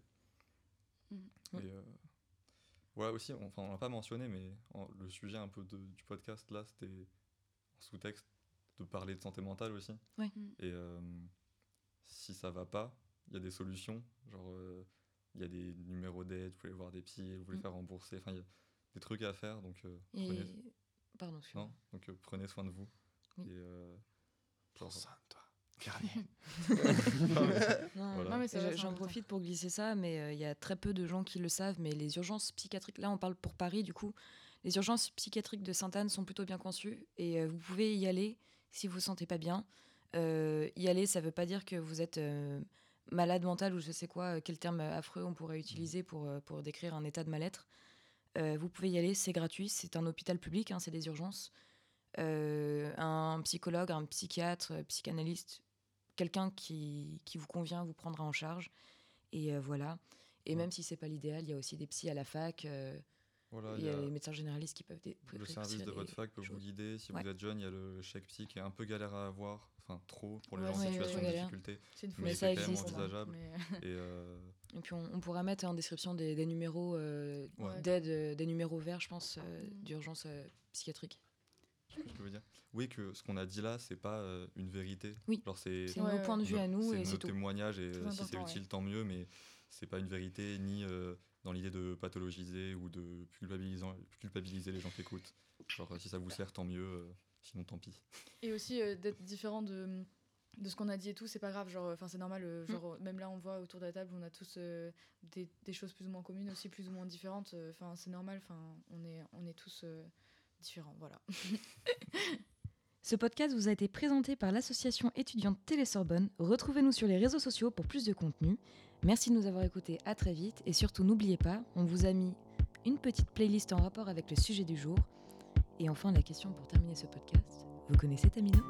Mm. et voilà aussi on- enfin on l'a pas mentionné mais en- le sujet un peu de- du podcast là c'était en sous-texte de parler de santé mentale aussi Ouais. Mm. et euh, si ça va pas il y a des solutions genre euh, il y a des numéros d'aide vous pouvez voir des psys vous pouvez Mm. faire rembourser enfin il y a des trucs à faire donc euh, Et... prenez, Pardon, non, donc, euh, prenez soin de vous Oui. et euh, genre, toi. Non, Voilà. Non, mais J'en profite pour glisser ça, mais euh, il y a très peu de gens qui le savent. Mais les urgences psychiatriques, là on parle pour Paris du coup, les urgences psychiatriques de Sainte-Anne sont plutôt bien conçues et euh, vous pouvez y aller si vous vous sentez pas bien. Euh, y aller, ça veut pas dire que vous êtes euh, malade mental ou je sais quoi, quel terme affreux on pourrait utiliser pour, pour décrire un état de mal-être. Euh, vous pouvez y aller, c'est gratuit, c'est un hôpital public, hein, c'est des urgences. Euh, un psychologue, un psychiatre, psychanalyste, quelqu'un qui, qui vous convient vous prendra en charge. Et euh, voilà. Et Ouais. même si c'est pas l'idéal, il y a aussi des psys à la fac. euh, voilà, il y a les médecins généralistes qui peuvent. Le service de votre fac peut vous guider si Ouais. vous êtes jeune il y a le chèque psy qui est un peu galère à avoir enfin trop pour les Ouais, gens en ouais, situation ouais, de difficulté C'est une Mais c'est quand même existe, envisageable Mais- et euh, Et puis on, on pourra mettre en description des, des numéros euh, Ouais. d'aide, des numéros verts, je pense, euh, Mm. D'urgence psychiatrique. ce que je peux dire oui que ce qu'on a dit là c'est pas euh, une vérité Oui. c'est nos ouais. points de vue à nous c'est et nos c'est tout. témoignages et euh, si c'est ouais. utile tant mieux mais c'est pas une vérité ni euh, dans l'idée de pathologiser ou de culpabiliser, culpabiliser les gens qui écoutent genre si ça vous sert tant mieux euh, sinon tant pis Et aussi euh, d'être différent de, de ce qu'on a dit et tout, c'est pas grave. Genre, enfin, c'est normal. euh, genre, même là, on voit autour de la table, on a tous euh, des, des choses plus ou moins communes, aussi plus ou moins différentes. euh, Enfin, c'est normal. Enfin, on est, on est tous euh, Ce podcast vous a été présenté par l'association étudiante Télé-Sorbonne. Retrouvez-nous sur les réseaux sociaux pour plus de contenu. Merci de nous avoir écoutés, à très vite. Et surtout, n'oubliez pas, on vous a mis une petite playlist en rapport avec le sujet du jour. Et enfin, la question pour terminer ce podcast. Vous connaissez Tamino